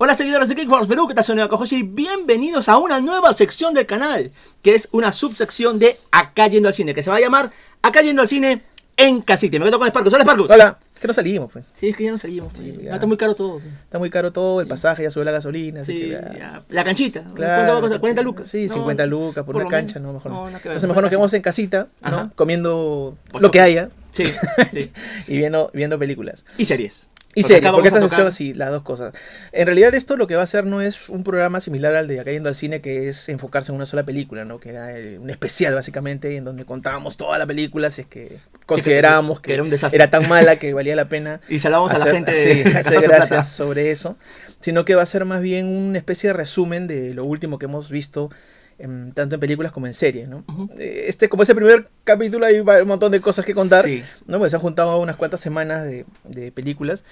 Hola seguidores de Kickforce Perú, ¿qué tal? Soy Neo Kojoshi y bienvenidos a una nueva sección del canal, que es una subsección de Acá Yendo al Cine, que se va a llamar Acá Yendo al Cine en casita. Me quedo con Sparkus. Hola Sparkus. Hola, que no salimos, pues. Sí, es que ya no salimos. pues. Sí, No, ya. está muy caro todo. Está muy caro todo, el pasaje ya sube la gasolina, así Sí, que ya. ya. La canchita. ¿Cuánto va a costar? ¿40 lucas? Sí, No, 50 lucas por, por una cancha, menos. no, mejor No, no. Entonces mejor nos quedamos en casita, Ajá. ¿no? Comiendo lo que haya Sí, sí. y viendo, viendo películas. Y series. Y Porque porque esta tocar- sección sí, las dos cosas. En realidad esto lo que va a hacer no es un programa similar al de Acá yendo al cine, que es enfocarse en una sola película, ¿no? Que era eh, un especial básicamente, en donde contábamos toda la película, si es que considerábamos que era que, un desastre. era tan mala que valía la pena Y salvamos a la gente sí, de hacer gastarse gracias plata. sobre eso, sino que va a ser más bien una especie de resumen de lo último que hemos visto em, tanto en películas como en series, ¿no? Eh, Este, como ese primer capítulo hay un montón de cosas que contar, Sí. ¿no? Pues se han juntado unas cuantas semanas de, de películas,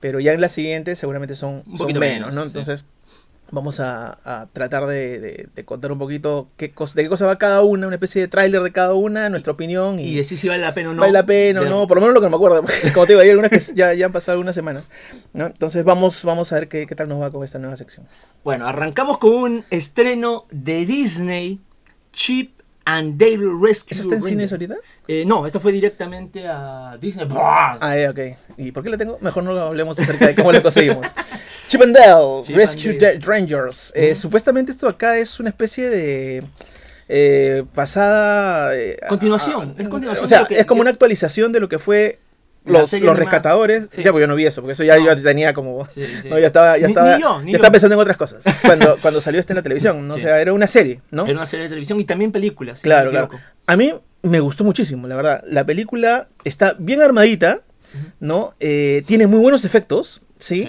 pero ya en las siguientes seguramente son, Un son poquito menos, menos, ¿no? Entonces vamos a, a tratar de, de- de contar un poquito qué cosa, de qué cosa va cada una, una especie de tráiler de cada una, nuestra opinión Y decir si vale la pena o no. vale la pena o no, por lo menos lo que no me acuerdo, porque como te digo, hay algunas que ya, ya han pasado algunas semanas, ¿no? Entonces vamos, vamos a ver qué, qué tal nos va con esta nueva sección. Bueno, arrancamos con un estreno de Disney, Chip and Dale Rescue. ¿Esa está en cines ahorita? Eh, no, esta fue directamente a Disney. Ah, ok. ¿Y por qué la tengo? Mejor no hablemos acerca de cómo la conseguimos. Chip and Dale, Chip Rescue and Dale. Da- Rangers. Eh. Supuestamente esto acá es una especie de eh, pasada... eh, Continuación, a- es continuación O sea, lo es como una actualización de lo que fue los, los rescatadores. Sí. Ya, pues yo no vi eso, porque eso ya No. yo tenía como... Sí, sí. No, ya estaba, ya Ni- estaba, ni yo, ni ya estaba pensando en otras cosas. Cuando, cuando salió esto en la televisión, ¿no? O sea, era una serie, ¿no? Era una serie de televisión y también películas. si Claro, claro. A mí me gustó muchísimo, la verdad. La película está bien armadita, ¿no? Eh, tiene muy buenos efectos, ¿sí?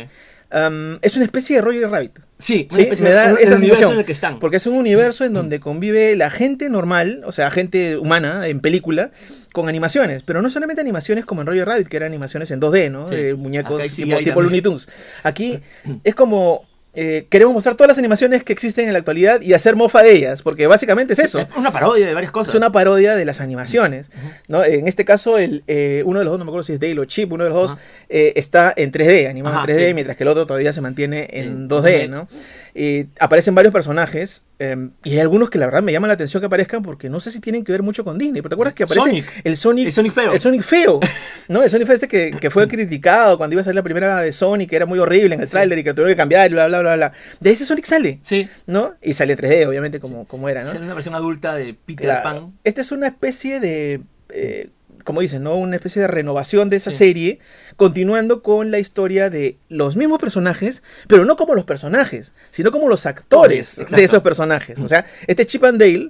Es una especie de Roger Rabbit. Sí, Sí, me da el esa sensación. en el que están. Porque es un universo en donde convive la gente normal, o sea, gente humana en película, con animaciones. Pero no solamente animaciones como en Roger Rabbit, que eran animaciones en 2D, ¿no? Sí. Acá muñecos hay tipo, tipo Looney. Tunes. Aquí es como... eh, queremos mostrar todas las animaciones que existen en la actualidad y hacer mofa de ellas, porque básicamente es eso. Es una parodia de varias cosas. Es una parodia de las animaciones. ¿no? En este caso, el, eh, uno de los dos, no me acuerdo si es Dale o Chip, uno de los dos eh, está en 3D, animado Ajá, en 3D, sí. mientras que el otro todavía se mantiene en En 2D. 2D. ¿no? Y aparecen varios personajes eh, y hay algunos que la verdad me llaman la atención que aparezcan porque no sé si tienen que ver mucho con Disney. ¿Pero te acuerdas que aparece Sonic. el Sonic? El Sonic feo. El Sonic feo. ¿no? El Sonic feo este que, que fue criticado cuando iba a salir la primera de Sonic, que era muy horrible en el Sí. tráiler y que tuvieron que cambiar y bla, bla, bla, bla. De ese Sonic sale. Sí. ¿No? Y sale 3D, obviamente, como, como era, ¿no? Es una versión adulta de Peter Claro. Pan. Esta es una especie de, eh, como dicen, ¿no? Una especie de renovación de esa Sí. serie, continuando con la historia de los mismos personajes, pero no como los personajes, sino como los actores de esos personajes. O sea, este Chip and Dale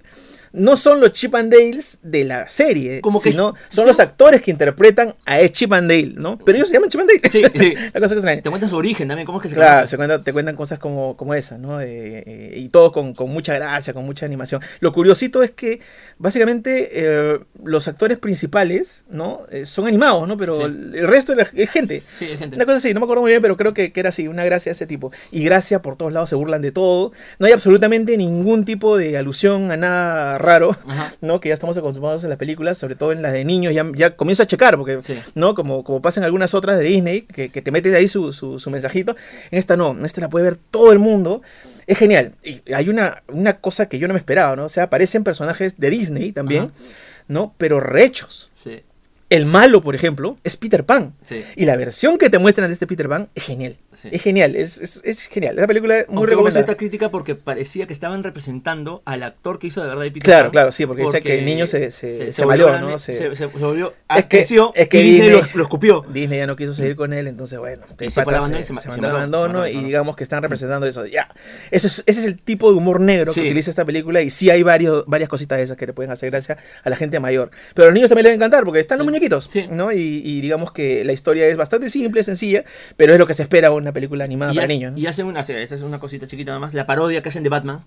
no son los Chip and Dales de la serie, Como que sino es- son los actores que interpretan a Chip and Dale, ¿no? Pero ellos se llaman Chip and Dale. Sí, sí. la cosa que extraña. Te cuentan su origen también, cómo es que se Claro, se te cuentan cosas como, como esa, ¿no? Eh, eh, y todo con, con mucha gracia, con mucha animación. Lo curiosito es que, básicamente, eh, los actores principales, ¿no? Eh, son animados, ¿no? Pero Sí. el resto es, la- es gente. Sí, hay gente. Una cosa así, no me acuerdo muy bien, pero creo que, que era así, una gracia de ese tipo. Y gracia por todos lados, se burlan de todo. No hay absolutamente ningún tipo de alusión a nada raro, Ajá. ¿no? Que ya estamos acostumbrados en las películas, sobre todo en las de niños, ya, ya comienzo a checar, porque Sí. ¿no? Como, como pasa en algunas otras de Disney, que, que te metes ahí su, su, su mensajito. En esta no, en esta la puede ver todo el mundo. Es genial. Y hay una, una cosa que yo no me esperaba, ¿no? O sea, aparecen personajes de Disney también, Ajá. ¿no? Pero rechos. Sí, El malo, por ejemplo, es Peter Pan. sí. Y la versión que te muestran de este Peter Pan es genial. Sí. Es genial, es, es, es genial. Esa película es muy Aunque recomendada. cierta crítica porque parecía que estaban representando al actor que hizo de verdad de Peter Claro, Pan, claro, sí, porque dice que el niño se- se- se maleó, grande, ¿no? Se, Se- se- se volvió Es que- creció es que y Disney Disney- lo, lo escupió. Disney ya no quiso seguir con él, entonces bueno, Y se abandono y se, se ma- se se mandó abandono se y se digamos que están representando eso. Ya, ese es, ese es el tipo de humor negro Sí. que utiliza esta película y sí hay varios, varias cositas de esas que le pueden hacer gracia a la gente mayor. Pero a los niños también les va a encantar porque están los Sí. muñequitos, Sí. ¿no? Y, y digamos que la historia es bastante simple, sencilla, pero es lo que se espera una película animada Y, para hace- niños. ¿no? y hacen una, esta es una cosita chiquita nada más, la parodia que hacen de Batman.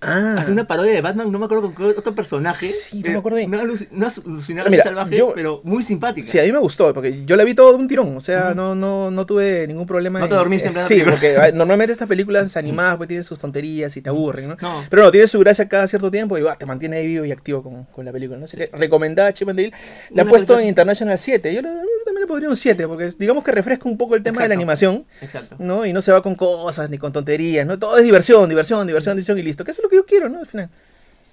Ah, Hacen una parodia de Batman, no me acuerdo con qué otro personaje. Sí, no Eh, me acuerdo. Una, una Mira, salvaje, yo- pero muy simpática. Sí, a mí me gustó, porque yo la vi todo de un tirón, o sea, no, no, no tuve ningún problema. No te dormiste en plena Sí, película. porque normalmente estas películas animadas pues tienen sus tonterías y te aburren, ¿no? No. Pero no, tiene su gracia cada cierto tiempo y ah, te mantiene vivo y activo con, con la película, ¿no? Que recomendada Chip and Dale. La he puesto en International 7, yo la- también la he pondría un 7, porque digamos que refresca un poco el tema de la animación, Exacto. ¿no? Y no se va con cosas ni con tonterías, ¿no? Todo es diversión, diversión, diversión, diversión y listo. Que eso es lo que yo quiero, ¿no? Al final.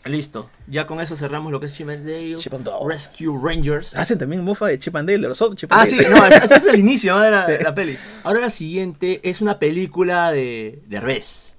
Listo. Ya con eso cerramos lo que es Chip and Dale Chip and Dale. Rescue Rangers. Hacen también mofa de Chip and Dale, de los otros Ah, sí, no, ese es el inicio ¿no? de, la, Sí. de la peli. Ahora la siguiente es una película de Derbez.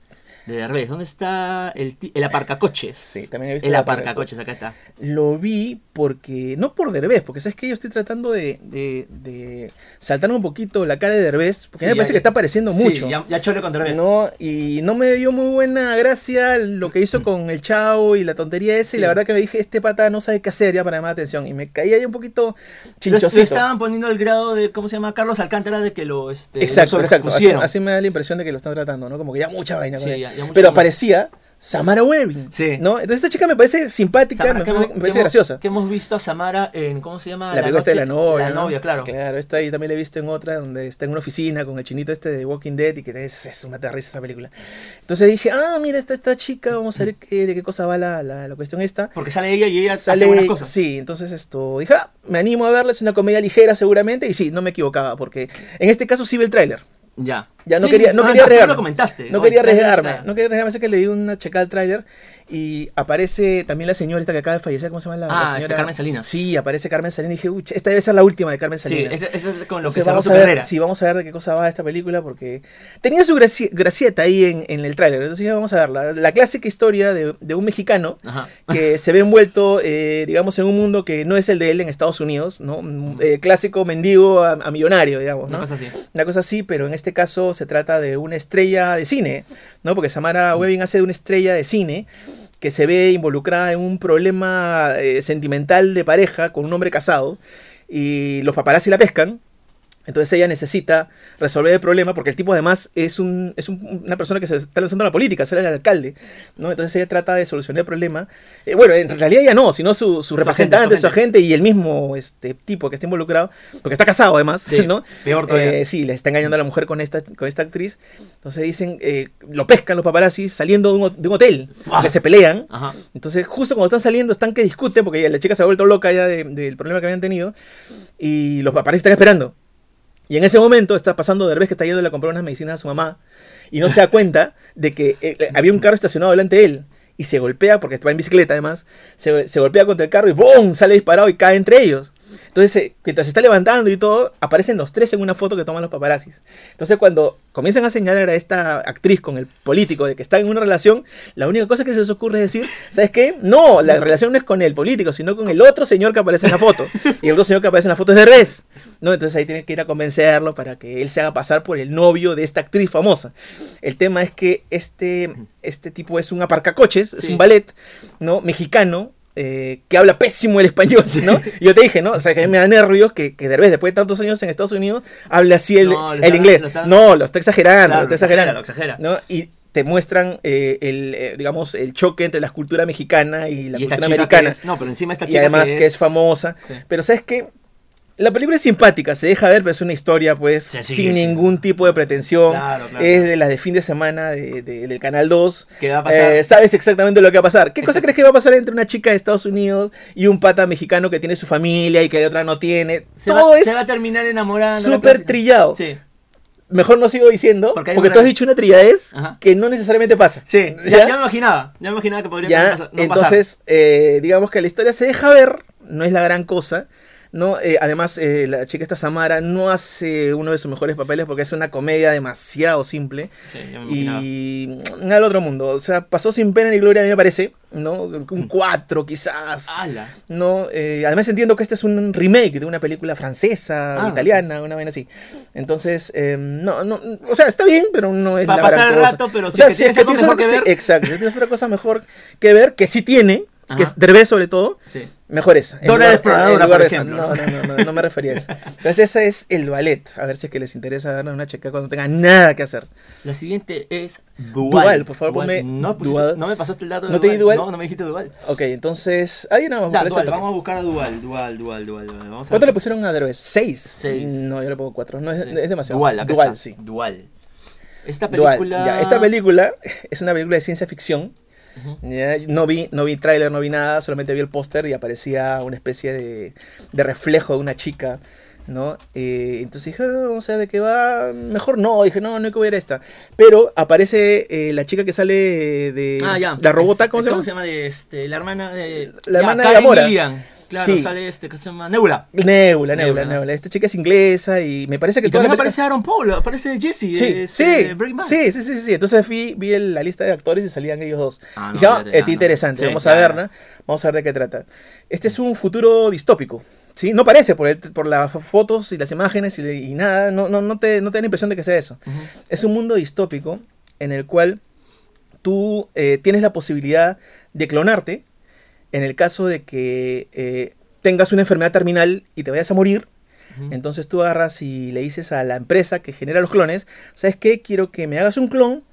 De Derbez. ¿Dónde está el, el aparcacoches? Sí, también he visto El el aparcacoches, acá está. Lo vi porque, no por Derbez, porque sabes que yo estoy tratando de, de, de saltar un poquito la cara de Derbez, porque a mí me parece ya- que está apareciendo Sí, mucho. ya, ya chole con Derbez. No, y no me dio muy buena gracia lo que hizo con el chavo y la tontería esa, y Sí. la verdad que me dije, este pata no sabe qué hacer ya para llamar la atención, y me caía ahí un poquito chinchosito. estaban poniendo al grado de, ¿cómo se llama? Carlos Alcántara de que lo, este, Exacto, lo exacto. Así, así me da la impresión de que lo están tratando, ¿no? Como que ya mucha vaina. con ya- Pero aparecía Samara Webbing. Sí. ¿no? Entonces esta chica me parece simpática, Samara, me, que parece- hemos- me parece graciosa. Que hemos visto a Samara en, ¿cómo se llama? La película esta de la noche- novia. La ¿no? novia, claro. Claro, esta ahí también la he visto en otra, donde está en una oficina con el chinito este de Walking Dead y que es, es una terrible esa película. Entonces dije, ah, mira, está esta chica, vamos a ver qué, de qué cosa va la, la, la cuestión esta. Porque sale ella y ella Sale, hace buenas cosas. sí, entonces esto, dije, ah, me animo a verla, es una comedia ligera seguramente, y sí, no me equivocaba, porque en este caso sí ve el tráiler. Ya. Ya no Sí, quería, sí, no ah, quería arriesgarme. lo comentaste. No quería arriesgarme. No quería arriesgarme, así que le di una checada al tráiler y aparece también la señorita que acaba de fallecer, ¿cómo se llama la, la Ah, señora? este, Carmen Salinas. Sí, aparece Carmen Salinas y dije, uy, esta debe ser la última de Carmen Sí, Salinas. ese, ese es con lo Entonces que vamos a ver, carrera. sí, vamos a ver de qué cosa va esta película porque tenía su graci- gracieta ahí en, en el tráiler. Entonces vamos a ver la, la clásica historia de, de un mexicano Ajá. que se ve envuelto, eh, digamos, en un mundo que no es el de él en Estados Unidos, ¿no? Eh, clásico mendigo a, a millonario, digamos, Una ¿no? cosa así. Una cosa así, pero en este caso se trata de una estrella de cine, ¿no? Porque Samara Webbing hace de una estrella de cine que se ve involucrada en un problema eh, sentimental de pareja con un hombre casado y los paparazzi la pescan. Entonces ella necesita resolver el problema porque el tipo además es, un, es un- una persona que se está lanzando a la política, es el alcalde, ¿no? Entonces ella trata de solucionar el problema. Eh, bueno, en realidad ella no, sino su, su representante, agente, su agente y el mismo este, tipo que está involucrado, porque está casado además, Sí, ¿no? peor todavía. Eh, sí, le está engañando a la mujer con esta, con esta actriz. Entonces dicen, eh, lo pescan los paparazzi saliendo de un, ho- de un hotel, que se pelean. Ajá. Entonces, justo cuando están saliendo, están que discuten, porque la chica se ha vuelto loca ya de- del problema que habían tenido, y los paparazzi están esperando. Y en ese momento está pasando Derbez que está yendo a comprar unas medicinas a su mamá, y no se da cuenta de que eh, había un carro estacionado delante de él, y se golpea, porque va en bicicleta además, se, se golpea contra el carro y ¡boom! sale disparado y cae entre ellos. Entonces, eh, mientras se está levantando y todo, aparecen los tres en una foto que toman los paparazzis. Entonces, cuando comienzan a señalar a esta actriz con el político de que está en una relación, la única cosa que se les ocurre es decir, ¿sabes qué? No, la relación no es con el político, sino con el otro señor que aparece en la foto. Y el otro señor que aparece en la foto es de Rez. ¿no? Entonces ahí tienen que ir a convencerlo para que él se haga pasar por el novio de esta actriz famosa. El tema es que este, este tipo es un aparcacoches, es Sí. un ballet, ¿no? Mexicano, eh, que habla pésimo el español, ¿no? Y yo te dije, ¿no? O sea, que a mí me da nervios que, que Derbez, después de tantos años en Estados Unidos, hable así el, No, el está- inglés. lo está- no, lo está exagerando, Claro, lo está exagerando. lo exagera. ¿no? Y te muestran eh, el, eh, digamos, el choque entre la cultura mexicana y la y cultura americana. es- no, pero encima esta y chica además que es, famosa. Sí. Pero ¿sabes qué? La película es simpática, se deja ver, pero es una historia, pues, sin ningún tipo de pretensión. Claro, claro, es de las de fin de semana de- de- del Canal 2. ¿Qué va a pasar? Eh, sabes exactamente lo que va a pasar. ¿Qué cosa crees que va a pasar entre una chica de Estados Unidos y un pata mexicano que tiene su familia y que otra no tiene? se, Todo va, es se va a terminar enamorando. súper trillado. Sí. Mejor no sigo diciendo, Porque porque, tú has dicho una trilladez Ajá. que no necesariamente pasa. Sí, ya, ya me imaginaba. Ya me imaginaba que podría Ya, no pasar- no pasar. entonces, eh, digamos que la historia se deja ver, no es la gran cosa. ¿No? Eh, además, eh, la chica esta Samara no hace uno de sus mejores papeles porque es una comedia demasiado simple Sí, ya me imaginaba. y nada del otro mundo. O sea, pasó sin pena ni gloria, a mí me parece, ¿no? Un 4 quizás. ¡Hala! No, eh, además entiendo que este es un remake de una película francesa, Ah, italiana, una vaina así. Entonces, eh, no, no, o sea, está bien, pero no es Pa' la pasar el rato, pero O si sea, que si tienes es que algo tienes mejor que sí, ver. exacto, si tienes otra cosa mejor que ver, que sí tiene, que Ajá. es Derbez sobre todo, Sí. mejor esa. Dora Exploradora, por ejemplo, No, ¿no? no, no, no, me refería a eso. Entonces, ese es el ballet. A ver si es que les interesa darle una checa cuando tengan nada que hacer. La siguiente es Dual. Dual, por favor, ponme no, pusiste- Dual. no me pasaste el dato de ¿No te di Dual? No, no me dijiste Dual. Ok, entonces, ahí nada más. Dual, vamos a buscar a Dual, Dual, Dual, Dual. Dual. Vamos a ¿Cuánto ver. le pusieron a Derbez? ¿Seis? Seis. No, yo le pongo cuatro. No, es, Sí. es demasiado. Dual, acá Dual, está. sí. Dual. Esta Dual, película. ya. Esta película es una película de ciencia ficción. Ya, No vi, no vi tráiler, no vi nada, solamente vi el póster y aparecía una especie de, de reflejo de una chica ¿no? Eh, entonces dije, "Ah, o sea, ¿de qué va? Mejor no, dije, no, no hay que ver esta. Pero aparece eh, la chica que sale de Ah, ya. la robota, Es- ¿cómo se llama? se llama? De, este, la hermana de. La hermana de. Gillian. Claro, Sí. sale este que se llama Nebula. Nebula, Nebula, Nebula, Nebula. Esta chica es inglesa y me parece que Y también la película- aparece Aaron Paul, aparece Jesse. Sí, de, sí, Bad. sí, sí, sí, sí. Entonces vi, vi el- la lista de actores y salían ellos dos. Ah, no, Dije, ah, está interesante, no. Sí, vamos a claro. verla, vamos a ver de qué trata. Este es un futuro distópico, ¿sí? No parece por, el- por las fotos y las imágenes y, y nada, no, no, no, te, no te da la impresión de que sea eso. Es un mundo distópico en el cual tú eh, tienes la posibilidad de clonarte en el caso de que eh, tengas una enfermedad terminal y te vayas a morir. Entonces tú agarras y le dices a la empresa que genera los clones, ¿sabes qué? Quiero que me hagas un clon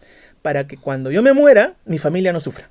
para que cuando yo me muera, mi familia no sufra.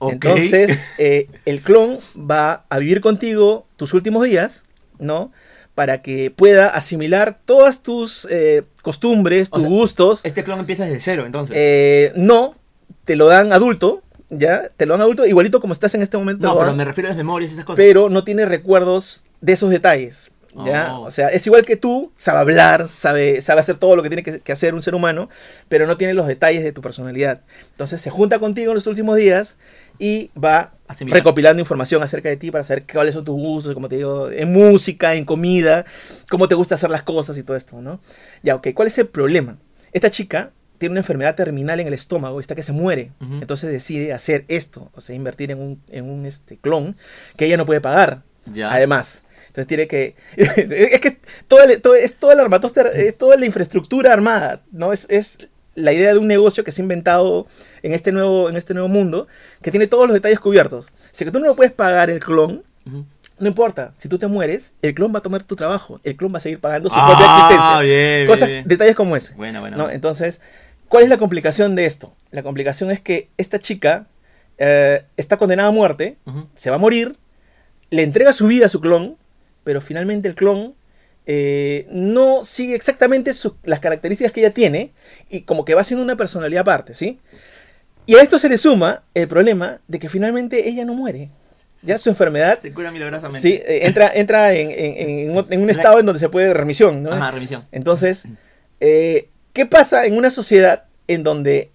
Entonces, eh, el clon va a vivir contigo tus últimos días, ¿no? Para que pueda asimilar todas tus eh, costumbres, O tus sea, gustos. Este clon empieza desde cero, entonces. Eh, no, te lo dan adulto, ¿ya? Te lo dan adulto, igualito como estás en este momento. no, pero dan, me refiero a las memorias y esas cosas. pero no tiene recuerdos de esos detalles. ¿ya? Oh. O sea, es igual que tú, sabe hablar, sabe, sabe hacer todo lo que tiene que, que hacer un ser humano, pero no tiene los detalles de tu personalidad. Entonces se junta contigo en los últimos días y va recopilando información acerca de ti para saber cuáles son tus gustos, como te digo, en música, en comida, cómo te gusta hacer las cosas y todo esto, ¿no? Ya, ok, ¿cuál es el problema? Esta chica tiene una enfermedad terminal en el estómago, está que se muere. Entonces decide hacer esto, o sea, invertir en un, en un este, clon que ella no puede pagar. Ya. Además. Entonces tiene que. es que todo el- todo- es toda la armatoste, es toda la infraestructura armada, ¿no? Es, es la idea de un negocio que se ha inventado en este nuevo, en este nuevo mundo, que tiene todos los detalles cubiertos. Si que tú no lo puedes pagar el clon, no importa. Si tú te mueres, el clon va a tomar tu trabajo. El clon va a seguir pagando su Ah, propia existencia. bien, Cosas, bien. detalles como ese. Buena, buena. ¿no? Entonces, ¿cuál es la complicación de esto? La complicación es que esta chica eh, está condenada a muerte, se va a morir, le entrega su vida a su clon, pero finalmente el clon eh, no sigue exactamente su- las características que ella tiene y como que va siendo una personalidad aparte, ¿sí? Y a esto se le suma el problema de que finalmente ella no muere. Ya su enfermedad Se cura milagrosamente. sí, eh, entra, entra en, en- en un- en un estado en donde se puede remisión, ¿no? Ajá, remisión. Entonces, eh, ¿qué pasa en una sociedad en donde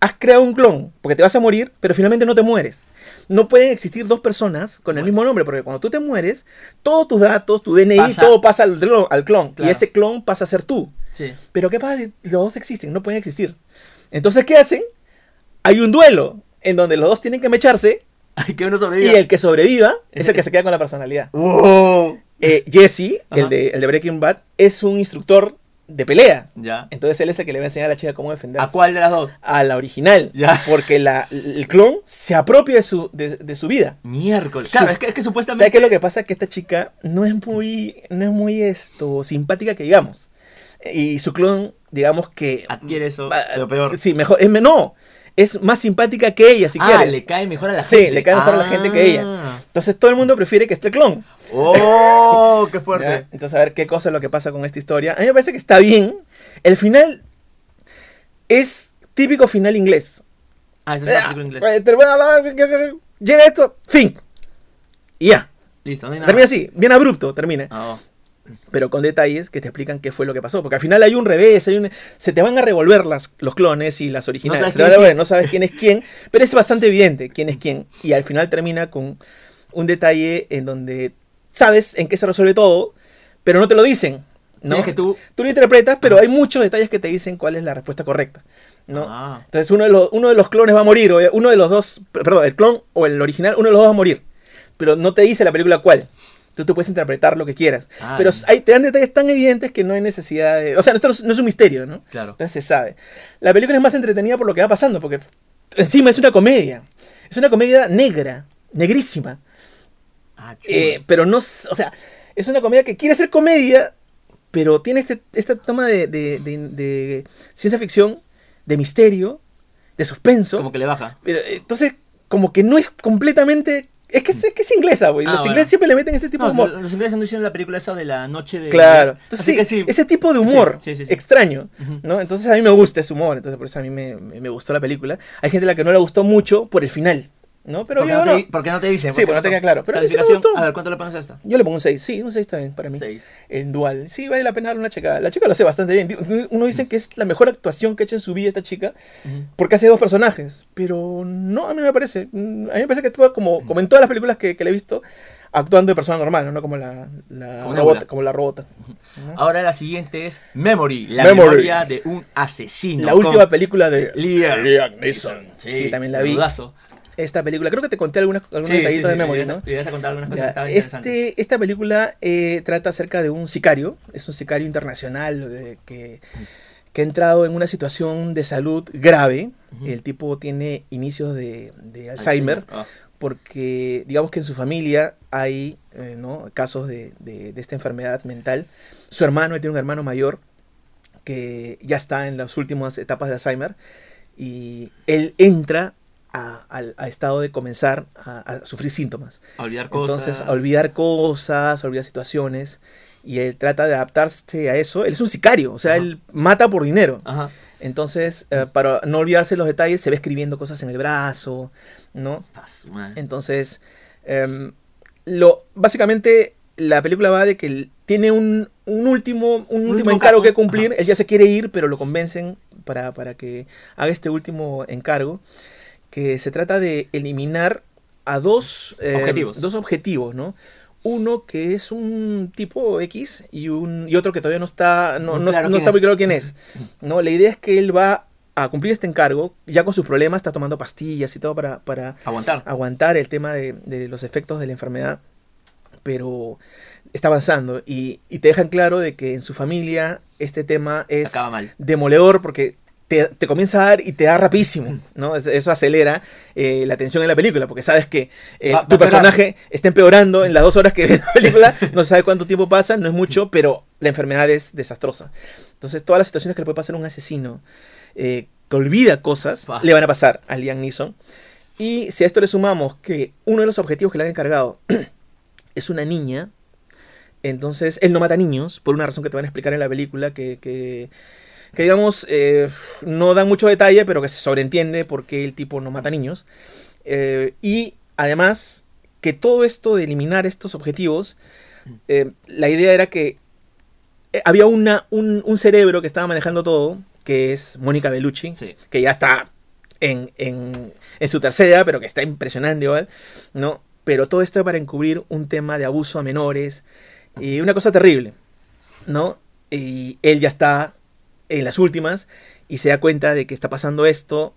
has creado un clon porque te vas a morir, pero finalmente no te mueres? No pueden existir dos personas con el mismo nombre, porque cuando tú te mueres, todos tus datos, tu DNI, Pasa- todo pasa al clon, al clon, Claro. y ese clon pasa a ser tú. Sí. Pero ¿qué pasa si los dos existen? No pueden existir. Entonces, ¿qué hacen? Hay un duelo en donde los dos tienen que mecharse que uno y sobreviva. el que sobreviva es el que se queda con la personalidad. Eh, Jesse, el de, el de Breaking Bad, es un instructor de pelea. Ya. Entonces él es el que le va a enseñar a la chica cómo defenderse. ¿A cuál de las dos? A la original. Ya. Porque la, el clon se apropia de su, de, de su vida. Miércoles. Su- Claro, es que, es que supuestamente. ¿Sabes qué es lo que pasa? Que esta chica no es muy, no es muy esto, simpática que digamos. Y su clon, digamos que... Adquiere eso, lo peor. Sí, mejor. Es, no, es más simpática que ella, si ah, quieres. le cae mejor a la Sí, gente. le cae mejor a la gente que ella. Ah. Entonces todo el mundo prefiere que esté el clon. ¡Oh! ¡Qué ¿ya? fuerte! Entonces, a ver qué cosa es lo que pasa con esta historia. A mí me parece que está bien. El final es típico final inglés. Ah, eso es película en inglés. Eh, Llega esto, fin. Y ya. Listo, no hay nada. Termina así, bien abrupto, termina. Ah, oh. Pero con detalles que te explican qué fue lo que pasó. Porque al final hay un revés, hay un... se te van a revolver las, los clones y las originales. sabes Se te van quién es no sabes quién es quién, pero es bastante evidente quién es quién. Y al final termina con un detalle en donde sabes en qué se resuelve todo, pero no te lo dicen. ¿no? Tienes que tú. Tú lo interpretas, pero hay muchos detalles que te dicen cuál es la respuesta correcta. ¿no? Ah. Entonces uno de, los, uno de los clones va a morir, o uno de los dos, perdón, el clon o el original, uno de los dos va a morir. Pero no te dice la película cuál. Tú te puedes interpretar lo que quieras. Ah, pero hay, te dan detalles tan evidentes que no hay necesidad de... O sea, esto no es, un misterio, ¿no? Claro. Entonces se sabe. La película es más entretenida por lo que va pasando, porque encima es una comedia. Es una comedia negra, negrísima. Ah. Eh, pero no, o sea, es una comedia que quiere ser comedia, pero tiene este, esta toma de, de- de- de ciencia ficción, de misterio, de suspenso. Como que le baja. Pero, eh, entonces, como que no es completamente... Es que es, es que es inglesa, güey. Ah, Los bueno. ingleses siempre le meten este tipo No, de humor. los ingleses no hicieron la película esa de la noche de. Claro. Entonces, Así sí, que sí. ese tipo de humor Sí, extraño. ¿no? Entonces a mí me gusta ese humor, entonces por eso a mí me, me- me gustó la película. Hay gente a la que no le gustó mucho por el final. ¿No? Pero ¿Por yo no, no- te, por qué no te dicen? Sí, ¿Por qué porque no te queda claro. Pero a mí sí me gustó. A ver, ¿cuánto le pones a esta? Yo le pongo un 6, sí, un 6 está bien para mí. Seis. En dual. Sí, vale la pena darle una checa. La chica lo hace bastante bien. Uno dice que es la mejor actuación que ha hecho en su vida esta chica, porque hace dos personajes. Pero no, a mí me parece. Mm, A mí me parece que actúa como, como en todas las películas que, que le he visto, actuando de persona normal, no, como la, la Como robota. Como la robota. Ahora la siguiente es Memory, la Memory. memoria de un asesino. La última película de Liam, Neeson. Sí, también la vi. menudazo. Esta película, creo que te conté algunas, algunos Sí, sí, detallitos sí, de Memory, y ¿no? vas a contar algunas cosas Ya, este, esta película eh, trata acerca de un sicario, es un sicario internacional eh, que, que ha entrado en una situación de salud grave. Ujú. El tipo tiene inicios de, de Alzheimer, Ah, porque digamos que en su familia hay eh, ¿no? casos de, de- de esta enfermedad mental. Su hermano, él tiene un hermano mayor que ya está en las últimas etapas de Alzheimer y él entra a, al- a estado de comenzar a, a sufrir síntomas. a olvidar cosas. Entonces, a olvidar cosas, a olvidar situaciones. Y él trata de adaptarse a eso. Él es un sicario, o sea, Ajá. él mata por dinero. Ajá. Entonces, eh, para no olvidarse los detalles, se ve escribiendo cosas en el brazo, ¿no? Entonces, em, lo, básicamente la película va de que él tiene un, un último, un último último encargo que cumplir. Él ya se quiere ir, pero lo convencen para, para que haga este último encargo. Que se trata de eliminar a dos eh, Objetivos. Dos objetivos, ¿no? Uno que es un tipo X y, un, y otro que todavía no está, no, Muy no- claro no quién está muy es. claro quién es. ¿no? La idea es que él va a cumplir este encargo, ya con sus problemas, está tomando pastillas y todo para, para Aguantar. aguantar el tema de, de los efectos de la enfermedad, pero está avanzando y, y te dejan claro de que en su familia este tema es Acaba mal. demoledor porque te, te comienza a dar y te da rapidísimo, ¿no? Es- Eso acelera eh, la tensión en la película porque sabes que eh, Va- tu personaje está empeorando en las dos horas que ves la película, no se sabe cuánto tiempo pasa, no es mucho, pero la enfermedad es desastrosa. Entonces todas las situaciones que le puede pasar a un asesino eh, que olvida cosas, le van a pasar a Liam Neeson. Y si a esto le sumamos que uno de los objetivos que le han encargado es una niña, entonces él no mata niños, por una razón que te van a explicar en la película, que, que, que, digamos, eh, no da mucho detalle, pero que se sobreentiende porque el tipo no mata niños. Eh, y además, que todo esto de eliminar estos objetivos, eh, la idea era que había una, un, un cerebro que estaba manejando todo, que es Mónica Bellucci, Sí. que ya está en, en, en su tercera, pero que está impresionante igual, ¿no? Pero todo esto para encubrir un tema de abuso a menores y una cosa terrible, ¿no? Y él ya está en las últimas y se da cuenta de que está pasando esto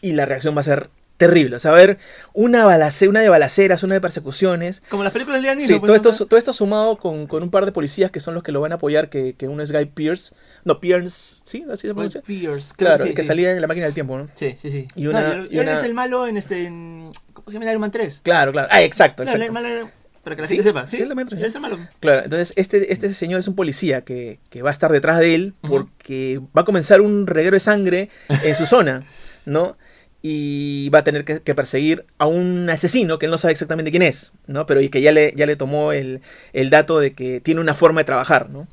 y la reacción va a ser terrible. O sea, a haber una, balace, una de balaceras, una de persecuciones. Como las películas de Liam Sí, pues, todo esto, todo esto sumado con, con un par de policías que son los que lo van a apoyar, que, que uno es Guy Pierce. No, Pierce, ¿sí? ¿Así se pronuncia? Pierce, Claro, sí, que sí. salía en la máquina del tiempo, ¿no? Sí, sí, sí. Y una- No, y él una- es el malo en este. en- ¿Cómo se llama en Iron Man 3? Claro, claro. Ah, exacto, Claro, exacto. el malo era- para que la Sí, gente sepa. sí, él es el malo. Claro, entonces este, este señor es un policía que, que va a estar detrás de él porque va a comenzar un reguero de sangre en su zona, ¿no? Y va a tener que, que perseguir a un asesino que él no sabe exactamente quién es, ¿no? Pero y que ya le, ya le tomó el, el dato de que tiene una forma de trabajar, ¿no?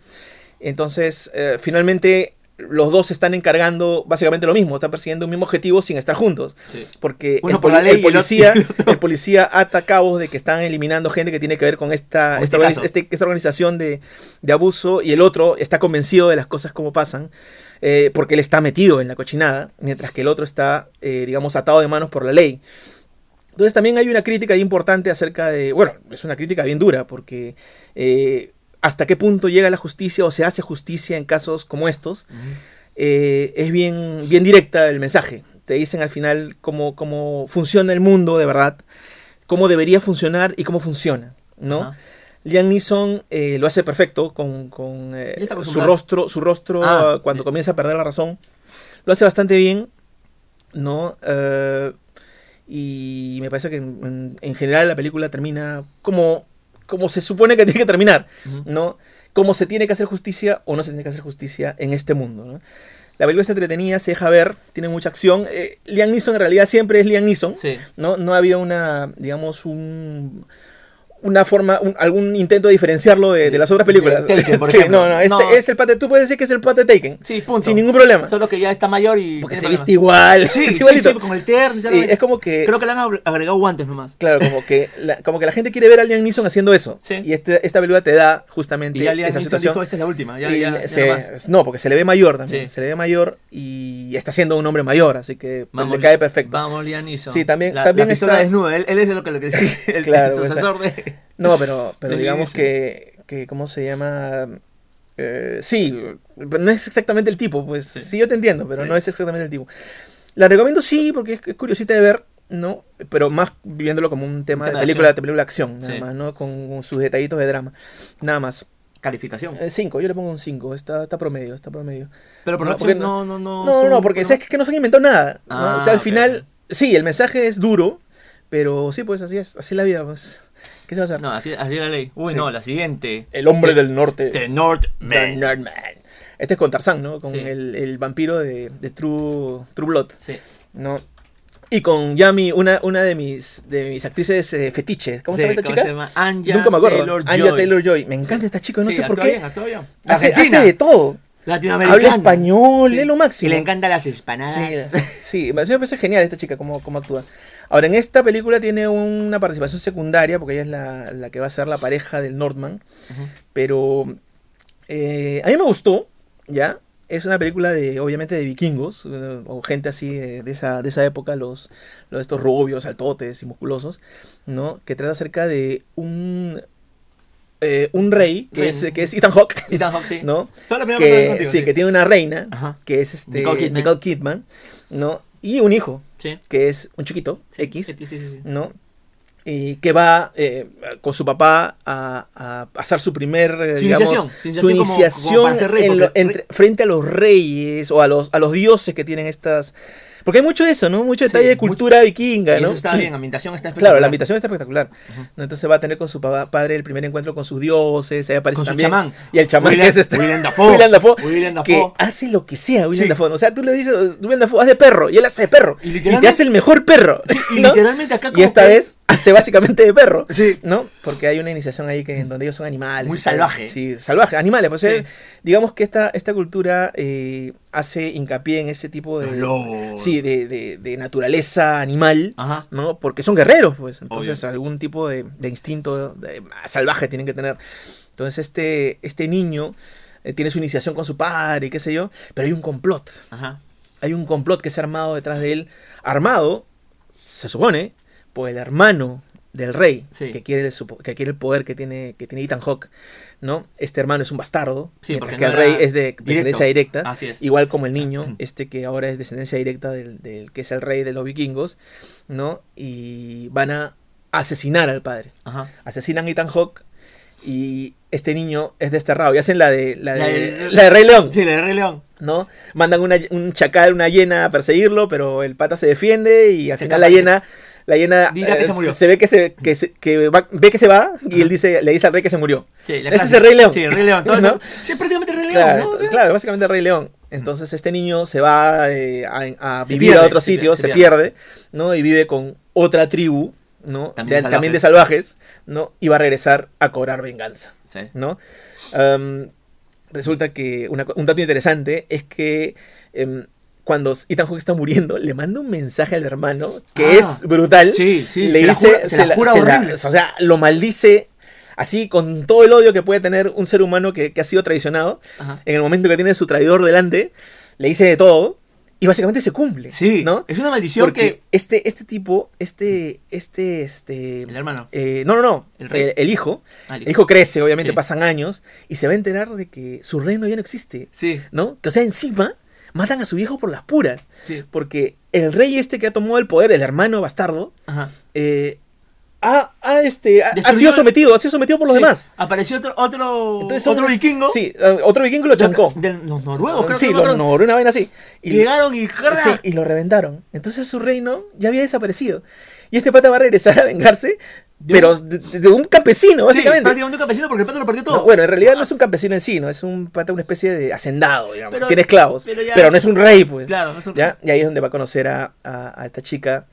Entonces, eh, finalmente, los dos se están encargando básicamente lo mismo, están persiguiendo un mismo objetivo sin estar juntos. Sí. Porque Uno el, por la ley el policía, el policía ata cabos de que están eliminando gente que tiene que ver con esta, este este- esta organización de, de abuso y el otro está convencido de las cosas como pasan eh, porque él está metido en la cochinada, mientras que el otro está, eh, digamos, atado de manos por la ley. Entonces también hay una crítica importante acerca de, bueno, es una crítica bien dura porque eh, hasta qué punto llega la justicia o se hace justicia en casos como estos eh, es bien, bien directa el mensaje. Te dicen al final cómo, cómo funciona el mundo de verdad, cómo debería funcionar y cómo funciona, ¿no? Liam Neeson eh, lo hace perfecto con, con, eh, su rostro, su rostro Ah, ah, cuando comienza a perder la razón. Lo hace bastante bien, ¿no? Y me parece que en, en general la película termina como, como se supone que tiene que terminar. ¿no? Cómo se tiene que hacer justicia o no se tiene que hacer justicia en este mundo, ¿no? La película entretenida, se deja ver, tiene mucha acción. Eh, Liam Neeson en realidad siempre es Liam Neeson, Sí. ¿no? No ha habido una, digamos, un, una forma, un- algún intento de diferenciarlo de, de las otras películas. Taken, por Sí, no, no, este No. es el pate, tú puedes decir que es el pate Taken. Sí, punto. Sin ningún problema. Solo que ya está mayor y. Porque se viste igual. Sí, es igualito. sí, con el terno. Sí, es como que. Creo que le han ag- agregado guantes nomás. Claro, como que, la, como que la gente quiere ver a Liam Neeson haciendo eso. Sí. Y este, esta película te da justamente Y ya Liam esa Neeson situación. dijo, esta es la última. Ya, Y ya, le- ya se- no más. no, porque se le ve mayor también. Se le ve mayor y está siendo un hombre mayor, así que Vamos, le cae perfecto. Vamos, Liam Neeson. Sí, también- La, también la está- desnuda. Él, él es lo que le decía. El, Claro, el sucesor de. No, pero, pero digamos que, que, ¿cómo se llama? Eh, sí, pero no es exactamente el tipo, pues sí, Sí. yo te entiendo, pero Sí. no es exactamente el tipo. La recomiendo sí, porque es, es curiosita de ver, ¿no? Pero más viéndolo como un tema, de película, de película acción, nada Sí. más, ¿no? Con, con sus detallitos de drama, nada más. Calificación. 5, yo le pongo un 5, está, está promedio, está promedio. Pero por no, porque no, no, no. No, no, son- no, porque no- es que no se han inventado nada. ¿no? Ah, o sea, al ok, final, sí, el mensaje es duro, pero sí, pues así es, así es la vida, pues. ¿Qué se va a hacer? No, así, así es la ley. Uy, Sí. no, la siguiente. El hombre The- del norte. The Northman. Northman. Este es con Tarzán, ¿no? Con Sí. el, el vampiro de, de True, True Blood, Sí. ¿no? Y con Yami, una, una de mis de mis actrices eh, fetiches. ¿Cómo se Sí, llama esta ¿cómo chica? se llama? Anya Nunca me acuerdo. Taylor Anya Joy. Taylor Joy. Me encanta esta chica, no sé por qué. bien, bien. Hace, hace de todo. Latinoamericana. Habla español, Sí. es lo máximo. Y le encantan las empanadas. Sí, sí, me parece genial esta chica, cómo, cómo actúa. Ahora, en esta película tiene una participación secundaria, porque ella es la, la que va a ser la pareja del Nordman. Pero eh, a mí me gustó, ¿ya? Es una película de, obviamente, de vikingos, eh, o gente así eh, de, esa, de esa época, los, los estos rubios, altotes y musculosos, ¿no? Que trata acerca de un, eh, un rey, que es, que es Ethan Hawke, Ethan Hawke, sí. ¿no? Toda la Que, contigo, sí, que tiene una reina, Ajá. que es este, Nicole Kidman. Nicole Kidman, ¿no? Y un hijo, Sí. que es un chiquito, Sí, X, sí. ¿no? Y que va eh, con su papá a, a hacer su primer, eh, Su digamos, iniciación, su iniciación como- iniciación como para ser rey, en lo- porque- entre- frente a los reyes o a los, a los dioses que tienen estas... Porque hay mucho eso, ¿no? Mucho detalle Sí, de cultura vikinga, Y ¿no? eso está bien, la ambientación está Claro, espectacular. la invitación está espectacular. ¿no? Entonces va a tener con su padre el primer encuentro con sus dioses, ahí aparece Con su también. chamán. Y el chamán William- que es este. William Dafoe. William Dafoe. William Que Dafoe. hace lo que sea, William Sí. Dafoe. O sea, tú le dices, William Dafoe, haz de perro. Y él hace de perro. Y Y, te hace el mejor perro. Y ¿no? literalmente acá Y como esta que vez hace básicamente de perro. Sí. ¿No? Porque hay una iniciación ahí que en donde ellos son animales. Muy salvaje. Sí, salvaje, animales. Pues, Sí. eh, digamos que esta, esta cultura eh, hace hincapié en ese tipo de. Los. Sí, de, de- de naturaleza animal. Ajá. ¿no? Porque son guerreros, pues. Entonces, Obvio. algún tipo de, de instinto salvaje tienen que tener. Entonces, este, este niño eh, tiene su iniciación con su padre y qué sé yo. Pero hay un complot. Ajá. Hay un complot que se ha armado detrás de él. Armado, se supone, por el hermano del rey, Sí. que, quiere el, que quiere el poder que tiene, que tiene Ethan Hawke, ¿no? Este hermano es un bastardo, Sí, mientras porque que no el rey es de descendencia directa, Así es. igual como el niño, este que ahora es descendencia directa del, del que es el rey de los vikingos, ¿no? Y van a asesinar al padre. Ajá. Asesinan a Ethan Hawke y este niño es desterrado. Y hacen la de la de, La la de- de Rey León. Sí, la de Rey León. ¿no? Mandan una- un chacal, una hiena a perseguirlo, pero el pata se defiende y al Se final la hiena, la hiena que eh, se murió. ve que se, que se- que va- ve que se va y Ajá. él dice, le dice al rey que se murió. Sí, la Ese es el Rey León. Sí, el Rey León. Todo ¿No? Sí, prácticamente el Rey León, Claro, ¿no? entonces, claro, básicamente el Rey León. Entonces este niño se va eh, a, a Se vivir pierde, a otro se sitio, se, se pierde, ¿no? Y vive con otra tribu, ¿no? También De- de también de salvajes, ¿no? Y va a regresar a cobrar venganza. Sí. ¿no? Resulta que una un dato interesante es que em, cuando Ethan Hawke está muriendo, le manda un mensaje al hermano que Ah. es brutal. Sí, sí, le se la dice, jura- se la jura horrible. o sea, lo maldice así con todo el odio que puede tener un ser humano que, que ha sido traicionado. Ajá. En el momento que tiene su traidor delante, le dice de todo y básicamente se cumple. Sí, ¿no? es una maldición Porque que... este, este tipo, este, este, este, El hermano. eh, no, no, no, El rey. el, el hijo, Ah, el hijo crece, obviamente Sí. pasan años y se va a enterar de que su reino ya no existe, Sí. ¿no? Que o sea, encima matan a su viejo por las puras, Sí. porque el rey este que ha tomado el poder, el hermano bastardo, Ajá. eh, ha, ha, este, ha, sido sometido, ha sido sometido por los Sí. demás. Apareció otro, otro, Entonces, otro vikingo. Sí, eh, otro vikingo lo chancó. De los noruegos, creo sí, que lo otro- no, una vaina así. Y llegaron y... Sí, y lo reventaron. Entonces su reino ya había desaparecido. Y este pata va a regresar a vengarse, De pero un- de, de un campesino, Sí, básicamente. prácticamente un campesino porque el pato lo perdió todo. No, bueno, en realidad no es un campesino en sí, no es un pata, una especie de hacendado, digamos. Pero- Tiene esclavos, pero no es un rey, pues. Claro, no es un- ¿ya? Y ahí es donde va a conocer a, a- a esta chica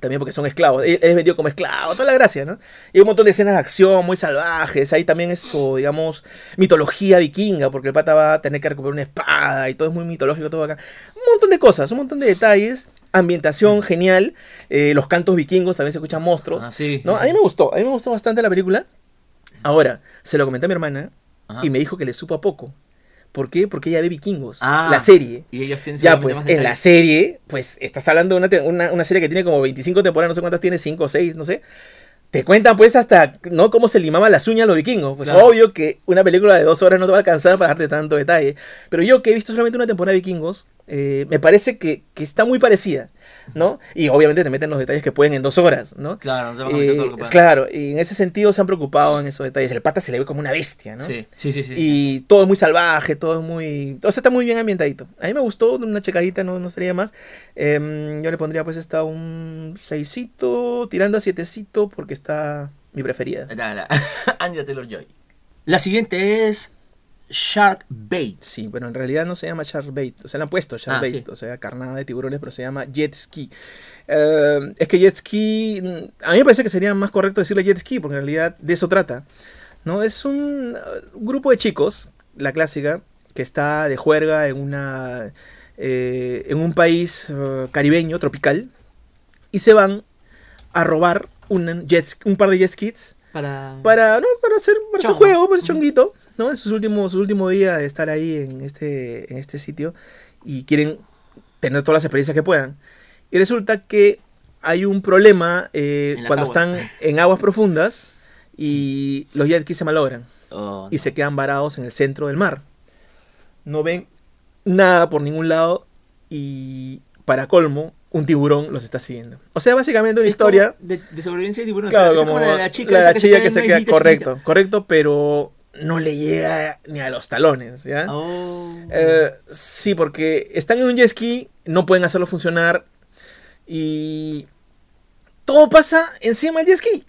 También porque son esclavos. Él es vendido como esclavo, toda la gracia, ¿no? Y un montón de escenas de acción muy salvajes. Ahí también esto, digamos, mitología vikinga, porque el pata va a tener que recuperar una espada y todo es muy mitológico, todo acá. Un montón de cosas, un montón de detalles. Ambientación genial. eh, los cantos vikingos también se escuchan monstruos. Ah, sí, ¿no? A mí me gustó, a mí me gustó bastante la película. Ahora, se lo comenté a mi hermana Ajá. y me dijo que le supo a poco. ¿Por qué? Porque ella ve vikingos. Ah, la serie. Y ellos tienen Ya, pues en la serie, pues estás hablando de una, una, una serie que tiene como 25 temporadas, no sé cuántas tiene, 5 o 6, no sé. Te cuentan pues hasta, ¿no? Cómo se limaban las uñas los vikingos. Pues Claro. obvio que una película de dos horas no te va a alcanzar para darte tanto detalle. Pero yo que he visto solamente una temporada de vikingos, eh, me parece que, que está muy parecida, ¿no? Y obviamente te meten los detalles que pueden en dos horas, ¿no? Claro, no te van a meter todo lo que Eh, claro, y en ese sentido se han preocupado en esos detalles. El pata se le ve como una bestia, ¿no? Sí, sí, sí. sí. Y todo es muy salvaje, todo es muy... O sea, está muy bien ambientadito. A mí me gustó, una checadita, no, no sería más. Em, yo le pondría pues esta un seisito, tirando a sietecito, porque está mi preferida. La, la, Anya Taylor-Joy. La siguiente es Shark Bait. Sí, pero en realidad no se llama Sharkbait. O sea, le han puesto Sharkbait, Ah, sí. o sea, carnada de tiburones, pero se llama Jet Ski. Eh, es que Jet Ski... mm, A mí me parece que sería más correcto decirle Jet Ski, porque en realidad de eso trata. ¿no? Es un uh, grupo de chicos, la clásica, que está de juerga en una... eh, en un país uh, caribeño, tropical, y se van a robar un, jet, un par de jet skis Para... para, ¿no? para hacer, para hacer juego, para hacer chonguito, ¿no? En sus últimos, su último día de estar ahí en este, en este sitio y quieren tener todas las experiencias que puedan. Y resulta que hay un problema eh, cuando aguas. están en aguas profundas y los jet skis se malogran Oh, y no. se quedan varados en el centro del mar. No ven nada por ningún lado y para colmo un tiburón los está siguiendo. O sea, básicamente una Es historia De, de sobrevivencia de tiburón. Claro, Es como la la chica, la, la chica que en se queda, correcto, chiquita. correcto, pero no le llega ni a los talones, ¿ya? Oh. Eh, sí, porque están en un jet ski, no pueden hacerlo funcionar y todo pasa encima del jet ski.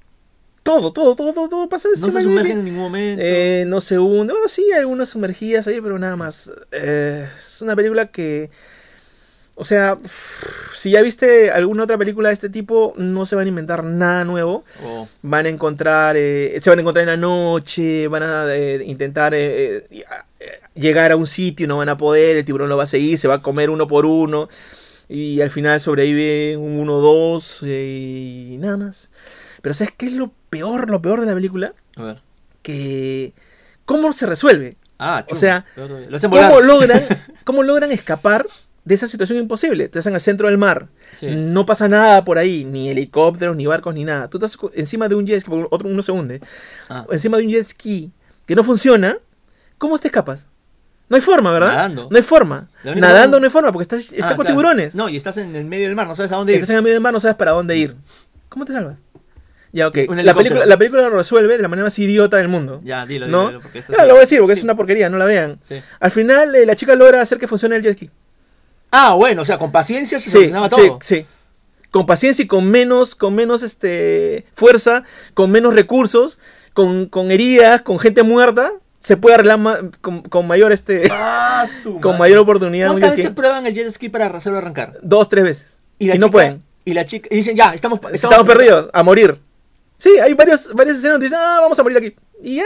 Todo, todo, todo, todo, todo pasa no encima se del jet sumergen ski. en ningún momento. Eh, no se hunde. Bueno, sí, hay algunas sumergidas ahí, pero nada más. Eh, es una película que. O sea, si ya viste alguna otra película de este tipo, no se van a inventar nada nuevo. Oh. Van a encontrar. eh, se van a encontrar en la noche. Van a eh, intentar eh, llegar a un sitio y no van a poder. El tiburón lo va a seguir, se va a comer uno por uno. Y al final sobrevive un uno o dos. y nada más. Pero ¿sabes qué es lo peor? Lo peor de la película A ver. que cómo se resuelve, Ah, O chum. sea, hacen volar. cómo logran, cómo logran escapar de esa situación imposible. Te hacen al centro del mar, Sí. no pasa nada por ahí, ni helicópteros, ni barcos, ni nada. Tú estás encima de un jet ski, porque otro uno se hunde, Ah. encima de un jet ski que no funciona, ¿cómo te escapas? No hay forma, ¿verdad? Nadando. No hay forma. Nadando no hay forma porque estás, estás Ah, con claro. tiburones. No, y estás en el medio del mar, no sabes a dónde ir. Estás en el medio del mar, no sabes para dónde ir. ¿Cómo te salvas? Ya, ok. La película, la película lo resuelve de la manera más idiota del mundo. Ya, dilo, ¿No? dilo, porque esto Ya, sí- lo voy a decir porque es una porquería, no la vean. Sí. Al final, eh, la chica logra hacer que funcione el jet ski. Ah, bueno, o sea, con paciencia se Sí, solucionaba sí, todo. sí. Con paciencia y con menos, con menos este, fuerza, con menos recursos, con, con heridas, con gente muerta, se puede arreglar ma- con, con mayor este, Ah, con mayor oportunidad. un ¿Cuántas veces prueban el jet ski para hacerlo arrancar? Dos, tres veces. Y, la no chica- pueden. Y la chica. Y dicen, ya, estamos. Estamos, perdidos, a morir. Sí, hay varios, varias escenas donde dicen, ah, vamos a morir aquí. Y ya.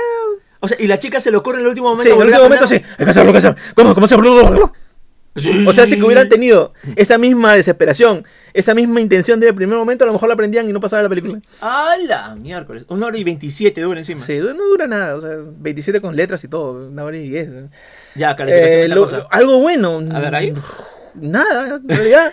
O sea, y la chica se le ocurre en el último momento. Sí, en el último momento sí. Hay que hacerlo, hay que hacerlo. ¿Cómo? ¿Cómo se O sea, si que hubieran tenido esa misma desesperación, esa misma intención desde el primer momento, a lo mejor la aprendían y no pasaba la película. ¡Hala! Miércoles. Una hora y 27 dura encima. Sí, no dura nada, o sea, 27 con letras y todo, una hora y 10. Ya, calificación Eh, de esta lo- cosa. algo bueno. A ver, ahí. Nada, en realidad,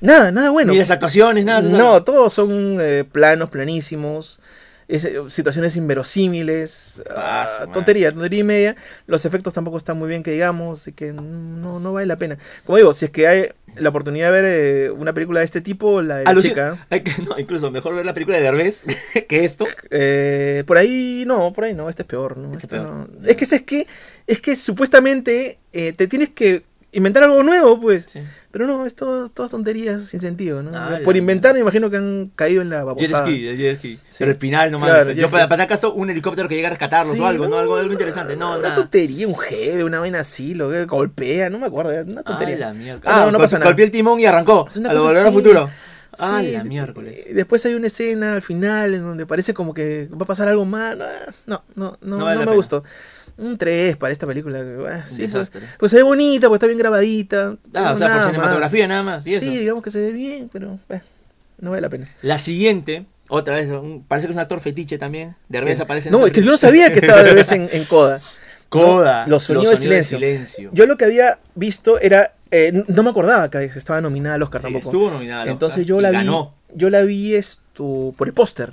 nada, nada bueno. Ni las actuaciones, nada. No, todos son eh, planos, planísimos. Es, eh, situaciones inverosímiles. Ah, ah, tontería, tontería y media. Los efectos tampoco están muy bien que digamos, así que no, no vale la pena. Como digo, si es que hay la oportunidad de ver eh, una película de este tipo, la de la Alucin- chica. Hay que- no, incluso mejor ver la película de Derbez que esto. eh, por ahí no, por ahí no, este es peor, ¿no? Este Este es peor. no. Es que es que es que supuestamente eh, te tienes que inventar algo nuevo, pues. Sí. Pero no, es todo, todas tonterías sin sentido, ¿no? Ah, por la inventar me imagino que han caído en la Jet babosada. ski, jet ski. Sí. Pero el final nomás. Claro, yo jet para, para acaso un helicóptero que llega a rescatarlos Sí, o algo, ¿no? Algo, algo interesante. No, una nada. tontería, un jefe, una vaina así, lo que golpea, no me acuerdo, una Ah, tontería. la mierda. Ah, no, no pasa nada. Golpeó el timón y arrancó. Es una A lo volver al futuro. Ah, Sí, la miércoles. eh, Después hay una escena al final en donde parece como que va a pasar algo más. No, no, no, no, No vale no me pena. gustó. Un 3 para esta película. sí, pues, pues se ve bonita, pues está bien grabadita. Ah, o sea, por cinematografía nada más. y eso. Sí, digamos que se ve bien, pero no vale la pena. La siguiente, otra vez, un- parece que es un actor fetiche también. De repente aparece en No, es que yo no sabía que estaba de vez en, en Coda. Coda. No, Los sonidos, de silencio. silencio. Yo lo que había visto era. eh, no me acordaba que estaba nominada al Oscar Sí, tampoco. estuvo nominada al Entonces Oscar yo y la vi. ganó. Yo la vi esto por el póster.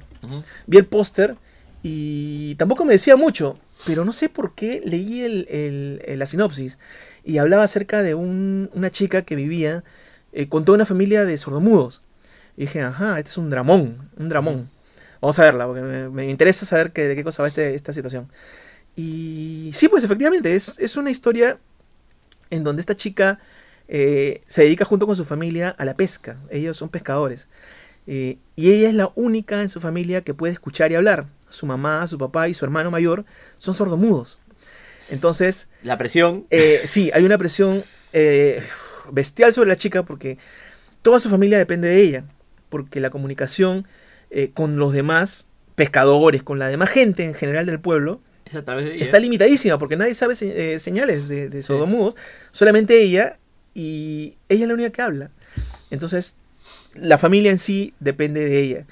Vi el póster y tampoco me decía mucho, pero no sé por qué leí el- la sinopsis y hablaba acerca de un- una chica que vivía eh, con toda una familia de sordomudos. Y dije, ajá, este es un dramón, un dramón. Vamos a verla, porque me, me interesa saber que- de qué cosa va este- esta situación. Y sí, pues efectivamente, es, es una historia en donde esta chica eh, se dedica junto con su familia a la pesca. Ellos son pescadores. Eh, y ella es la única en su familia que puede escuchar y hablar. Su mamá, su papá y su hermano mayor son sordomudos. Entonces, La presión. eh, sí, hay una presión eh, bestial sobre la chica porque toda su familia depende de ella. Porque la comunicación eh, con los demás pescadores, con la demás gente en general del pueblo, está limitadísima porque nadie sabe se- señales de, de sordomudos, solamente ella y ella es la única que habla. Entonces, la familia en sí depende de ella.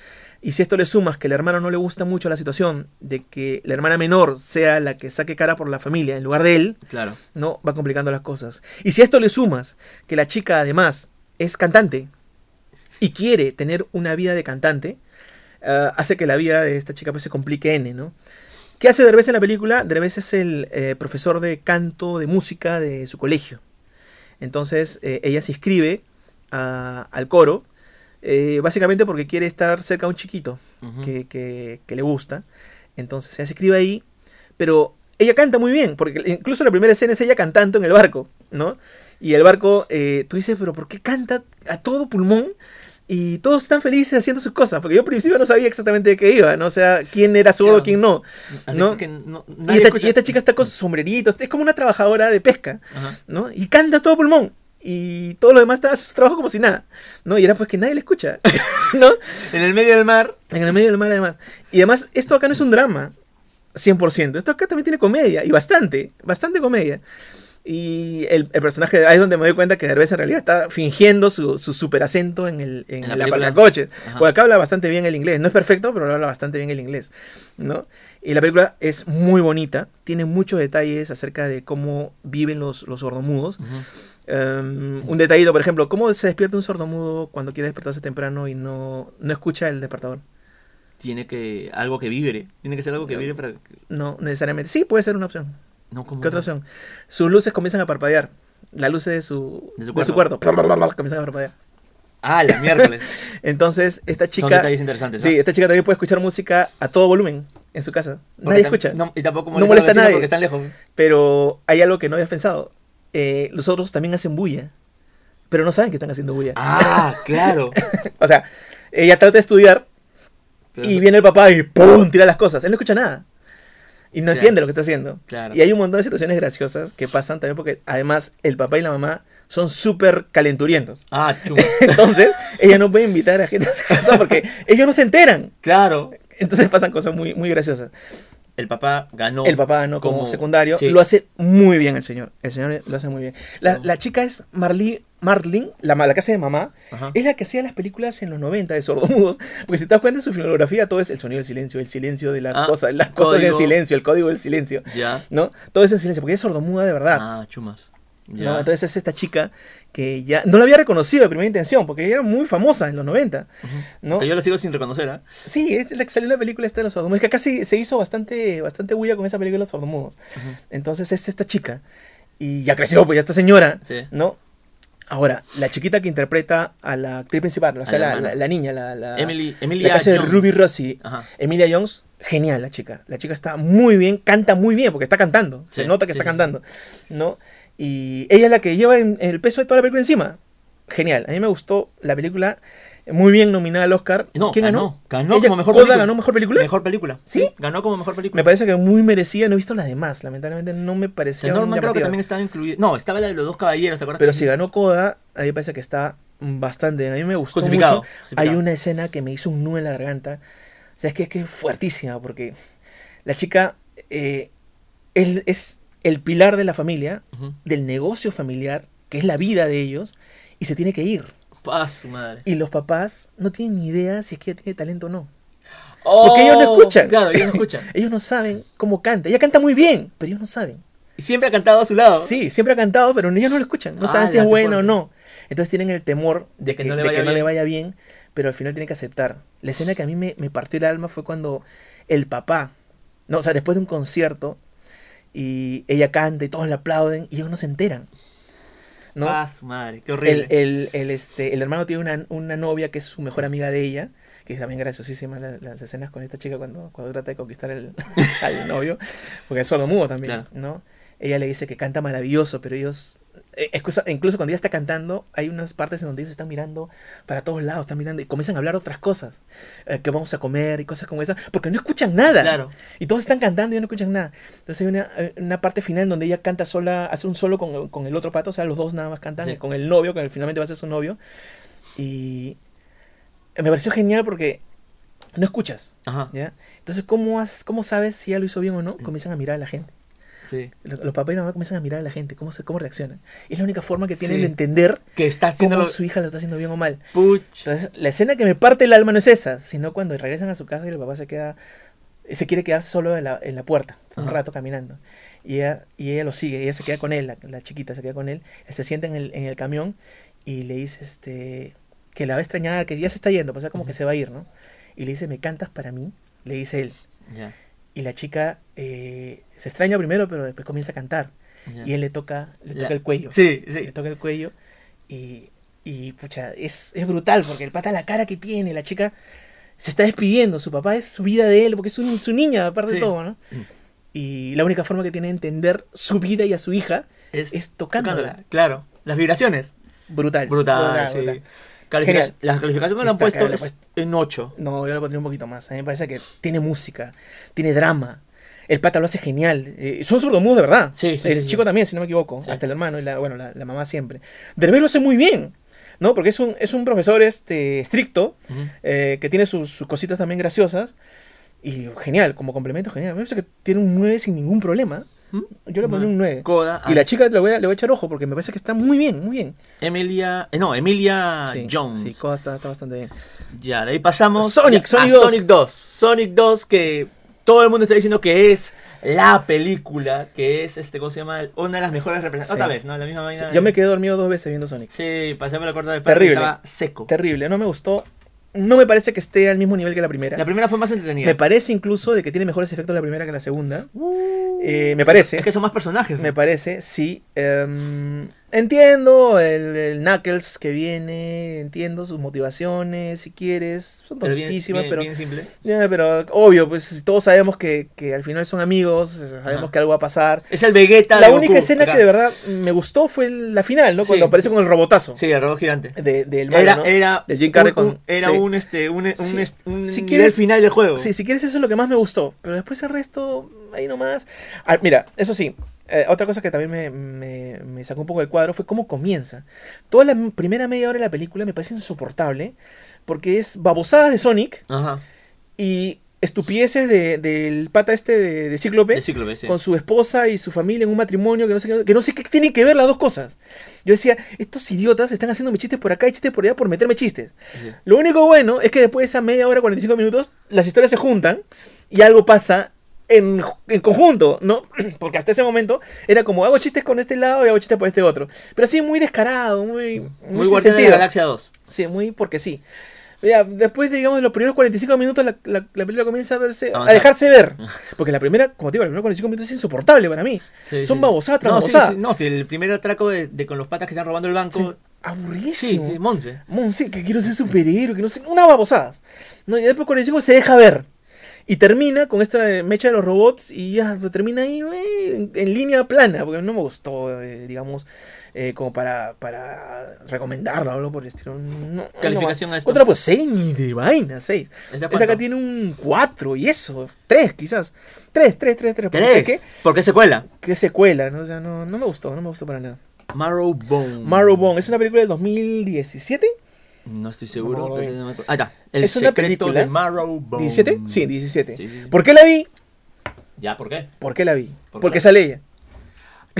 Y si esto le sumas que el hermano no le gusta mucho la situación de que la hermana menor sea la que saque cara por la familia en lugar de él, Claro. no va complicando las cosas. Y si esto le sumas que la chica además es cantante y quiere tener una vida de cantante, ah, hace que la vida de esta chica pues, se complique N, ¿no? ¿Qué hace Derbez en la película? Derbez es el eh, profesor de canto, de música de su colegio. Entonces eh, ella se inscribe a- al coro, eh, básicamente porque quiere estar cerca de un chiquito que, que- que le gusta. Entonces ella se escribe ahí, pero ella canta muy bien, porque incluso la primera escena es ella cantando en el barco, ¿no? Y el barco, eh, tú dices, pero ¿por qué canta a todo pulmón? Y todos están felices haciendo sus cosas, porque yo al principio no sabía exactamente de qué iba, ¿no? O sea, quién era sordo, Claro. quién no. ¿no? Y esta, escucha. y esta chica está con sus sombreritos, es como una trabajadora de pesca. ¿no? Y canta a todo pulmón. Y todo lo demás está hace su trabajo como si nada, ¿no? Y era pues que nadie le escucha, ¿no? En el medio del mar. En el medio del mar, además. Y además, esto acá no es un drama, 100%. Esto acá también tiene comedia, y bastante, bastante comedia. Y el, el personaje, ahí es donde me doy cuenta que Derbez en realidad está fingiendo su, su super acento en, el, en, En la la película. coche. Porque acá habla bastante bien el inglés. No es perfecto, pero habla bastante bien el inglés. ¿no? Y la película es muy bonita. Tiene muchos detalles acerca de cómo viven los, los sordomudos. Ujú. Um, un detallito, por ejemplo, ¿cómo se despierta un sordomudo cuando quiere despertarse temprano y no, no escucha el despertador? Tiene que. Algo que vibre. Tiene que ser algo que vibre para. No necesariamente. Sí, puede ser una opción. No. ¿Qué otra opción? Sus luces comienzan a parpadear. Las luces de su, De de su su, cuarto. comienzan a parpadear. Ah, la miércoles. Entonces, esta Son chica. detalles interesantes. Sí, ¿ah? esta chica también puede escuchar música a todo volumen en su casa. Porque Nadie escucha. no- y tampoco No molesta, molesta a nadie. porque están lejos. Pero hay algo que no habías pensado. Eh, los otros también hacen bulla. Pero no saben que están haciendo bulla. Ah, claro. O sea, ella trata de estudiar Pero- y viene el papá y ¡pum! tira las cosas. Él no escucha nada. Y no Claro. entiende lo que está haciendo. Claro. Y hay un montón de situaciones graciosas que pasan también porque además el papá y la mamá son súper calenturientos. Ah, chum. Entonces, ella no puede invitar a gente a su casa porque ellos no se enteran. Claro. Entonces pasan cosas muy, muy graciosas. El papá ganó. El papá no como, como- secundario. sí. Lo hace muy bien el señor. El señor lo hace muy bien. La, la chica es Marlene, Marlin, la, la hace de mamá. Ajá. Es la que hacía las películas en los 90 de sordomudos. Porque si te das cuenta en su filmografía, todo es el sonido del silencio, el silencio de las Ah, cosas, las cosas del silencio, el código del silencio. Ya. ¿No? Todo es en silencio, porque es sordomuda de verdad. Ah, chumas. ¿No? Entonces es esta chica que ya no la había reconocido de primera intención, porque ella era muy famosa en los 90. Ujú. ¿no? Que yo lo sigo sin reconocer, ¿ah? Sí, es la que salió en la película esta de los sordomudos. Es que acá sí se hizo bastante, bastante bulla con esa película de los sordomudos. Ujú. Entonces es esta chica. Y ya creció, pues ya esta señora. Sí. ¿No? Ahora, la chiquita que interpreta a la actriz principal, o sea, la la, la- la niña, la, la, Emily, la Emilia de Jones. Ruby Rossi, Ajá. Emilia Jones, genial la chica. La chica está muy bien, canta muy bien, porque está cantando. Se Sí, nota que sí, está sí, cantando. ¿No? Y ella es la que lleva en- el peso de toda la película encima. Genial. A mí me gustó la película. Muy bien nominada al Oscar. No, ¿Quién ganó? ganó. Ganó Ella- como mejor Coda película. ganó mejor película. Mejor película. ¿Sí? Ganó como mejor película. Me parece que muy merecida. No he visto las demás. Lamentablemente no me parecía. The Northman creo que también estaba incluido. No, estaba la de los dos caballeros, ¿te acuerdas? Pero si ganó Coda, a mí me parece que está bastante. A mí me gustó mucho. justificado. Hay una escena que me hizo un nudo en la garganta. O sea, es que es, que es fuertísima porque la chica eh, él es el pilar de la familia, del negocio familiar, que es la vida de ellos, y se tiene que ir. Su madre. Y los papás no tienen ni idea si es que ella tiene talento o no. Oh, Porque ellos no escuchan. Claro, ellos no escuchan. Ellos no saben cómo canta. Ella canta muy bien, pero ellos no saben. Y siempre ha cantado a su lado. Sí, siempre ha cantado, pero ellos no lo escuchan. No Ah, saben si es bueno o no. Entonces tienen el temor de De que, que no le de vaya que no le bien. vaya bien, pero al final tienen que aceptar. La escena que a mí me, me partió el alma fue cuando el papá, no, o sea, después de un concierto, y ella canta y todos le aplauden, y ellos no se enteran. ¿no? Ah, su madre. Qué el, horrible. el, el, este, el hermano tiene una, una novia que es su mejor amiga de ella, que es también graciosísima la- las escenas con esta chica cuando, cuando trata de conquistar el, al novio, porque es sordo mudo también, Claro. ¿no? Ella le dice que canta maravilloso, pero ellos... eh, incluso cuando ella está cantando, hay unas partes en donde ellos están mirando para todos lados, están mirando y comienzan a hablar otras cosas, eh, que vamos a comer y cosas como esas, porque no escuchan nada. Claro. Y todos están cantando y no escuchan nada. Entonces hay una, eh, una parte final donde ella canta sola, hace un solo con, con el otro pato, o sea, los dos nada más cantan, Sí. con el novio, que finalmente va a ser su novio. Y me pareció genial porque no escuchas, Ajá. ¿ya? Entonces, ¿cómo, has- cómo sabes si ella lo hizo bien o no? Mm. Comienzan a mirar a la gente. Sí. Los papás y mamá comienzan a mirar a la gente, cómo, se, cómo reaccionan. Es la única forma que tienen Sí. de entender Que está haciendo cómo su hija lo está haciendo bien o mal. Puch. Entonces, la escena que me parte el alma no es esa, sino cuando regresan a su casa y el papá se queda, se quiere quedar solo en la, en la puerta, un Ajá. rato caminando. Y ella, y ella lo sigue, ella se queda con él, la, la chiquita se queda con él, él se sienta en el, en el camión y le dice este, que la va a extrañar, que ya se está yendo, pues, o sea, como que se va a ir, ¿no? Y le dice, ¿me cantas para mí? Le dice él. Ya. Y la chica eh, se extraña primero, pero después comienza a cantar. Y él le toca, le La- toca el cuello Sí, le sí. toca el cuello y, y pucha, es, es brutal porque el pata la cara que tiene, la chica se está despidiendo, su papá es su vida de él, porque es su, su niña, aparte de Sí. todo, ¿no? Mm. Y la única forma que tiene de entender su vida y a su hija Es, es tocándola. tocándola. Claro. Las vibraciones. Brutal. Brutal, sí. brutal. Califica- Genial. Las calificaciones me lo han puesto acá, le he es puesto- en 8. No, yo lo pondría un poquito más. A mí me parece que tiene música, tiene drama. El pata lo hace genial. Eh, son sordomudos de verdad. Sí, sí, El sí, chico también, si no me equivoco. Hasta el hermano y la, bueno, la, la mamá siempre. Derbez lo hace muy bien. ¿No? Porque es un, es un profesor este, estricto. eh, que tiene sus, sus cositas también graciosas. Y genial, como complemento, genial. Me parece que tiene un 9 sin ningún problema. Yo le pondría un 9. Coda. Y la chica le voy, a, le voy a echar ojo porque me parece que está muy bien, muy bien. Emilia. eh, no, Emilia sí, Jones. Sí, Coda está, está bastante bien. Ya, de ahí pasamos Sonic, a Sonic 2. Sonic 2. Sonic 2 que todo el mundo está diciendo que es la película, que es, este, ¿cómo se llama? Una de las mejores representaciones. Sí. Otra vez, ¿no? La misma Sí, vaina. yo me quedé dormido dos veces viendo Sonic. Sí, pasé por la corta de Terrible. estaba seco. Terrible, no me gustó. No me parece que esté al mismo nivel que la primera. La primera fue más entretenida. Me parece incluso de que tiene mejores efectos la primera que la segunda. Eh, me parece. Es que son más personajes. Me parece, sí. Em, entiendo el, el Knuckles que viene, entiendo sus motivaciones, si quieres. Son tontísimas, pero... bien simple. Ya, pero obvio, pues todos sabemos que, que al final son amigos, sabemos Ajá. que algo va a pasar. Es el Vegeta La de única Goku, escena acá. que de verdad me gustó fue la final, ¿no? Sí, Cuando aparece sí. con el robotazo Sí, el robot gigante. de- del malo, Era, ¿no? era, Del Jim Carrey un- era sí. un, este, un, un, Sí. est- un Si quieres- final del juego. Sí, si quieres eso es lo que más me gustó. Pero después el resto, ahí nomás. Ah, mira, eso sí. Eh, otra cosa que también me, me- me sacó un poco del cuadro fue cómo comienza. Toda la primera media hora de la película me parece insoportable. Porque es babosadas de Sonic Ajá. y estupideces de- del pata este de, de Cíclope. El Cíclope, sí. Con su esposa y su familia en un matrimonio que no sé qué, que no sé qué tienen que ver las dos cosas. Yo decía, estos idiotas están haciéndome chistes por acá y chistes por allá por meterme chistes. Sí. Lo único bueno es que después de esa media hora, 45 minutos, las historias se juntan y algo pasa en, en conjunto, ¿no? Porque hasta ese momento era como hago chistes con este lado y hago chistes por este otro. Pero así muy descarado, muy, muy, Muy sin Guardián de la sentido. Galaxia 2. Sí, muy porque sí. Ya, después de, digamos, los primeros 45 minutos, la, la- la película comienza a verse, a dejarse ver. Porque la primera, como te digo, los primeros 45 minutos es insoportable para mí. Sí, Son sí. babosadas tras no, sí, si el primer atraco de, de con los patas que están robando el banco. Aburridísimo. sí, Monse. Mon, sí, que quiero ser superhéroe, que no sé, una babosadas. No, y después 45 se deja ver. Y termina con esta eh, mecha de los robots y ya termina ahí eh, en, en línea plana, porque no me gustó, eh, digamos, eh, como para, para recomendarlo algo por el estilo. No, Calificación no, a esto. Otra pues 6 ni de vaina, 6. ¿Esta Esta acá tiene un 4 y eso, 3 quizás. 3, 3, 3, 3. Tres. ¿Por qué secuela? ¿Qué secuela? ¿no? O sea, no, no me gustó, no me gustó para nada. Marrowbone. Marrowbone, es una película del 2017. No estoy seguro. No, no. Ahí está. El Es una película. de Marrowbone. ¿17? Sí, 17. Sí, sí, sí. ¿Por qué la vi? ¿Ya? ¿Por qué? ¿Por qué la vi? ¿Por Porque qué? sale ella.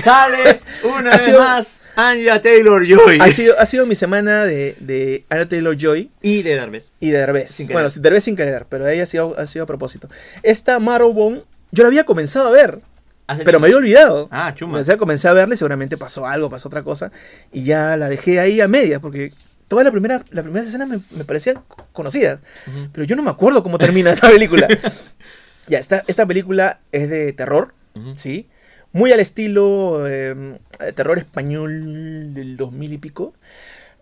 Sale una vez sido- más Anya Taylor-Joy. Ha sido, ha sido mi semana de, de Anna Taylor-Joy Y de Derbez. y de Derbez. Sin bueno, Derbez sin querer, pero ella ha sido, ha sido a propósito. Esta Marrowbone, yo la había comenzado a ver, pero me había olvidado. Ah, chuma. O sea, comencé a verla y seguramente pasó algo, pasó otra cosa. Y ya la dejé ahí a medias, porque toda la primera, la primera escena me, me parecían conocidas. Ujú. Pero yo no me acuerdo cómo termina esta película. ya, esta, esta película es de terror, Ujú. ¿sí? Muy al estilo eh, terror español del 2000 y pico.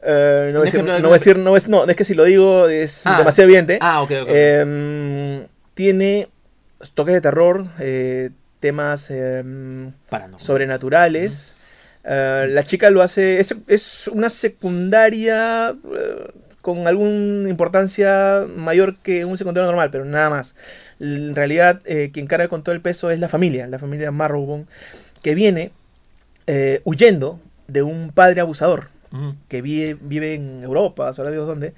Eh, no, voy decir, no decir, es, no, es que si lo digo es Ah. demasiado evidente. Ah, ok, ok. Eh, tiene toques de terror, eh, temas Paranormal. sobrenaturales. Eh, la chica lo hace, es, es una secundaria eh, con alguna importancia mayor que un secundario normal, pero nada más. En realidad, eh, quien carga con todo el peso es la familia, la familia Marrowbone, que viene eh, huyendo de un padre abusador que vive, vive en Europa, sabrá Dios dónde,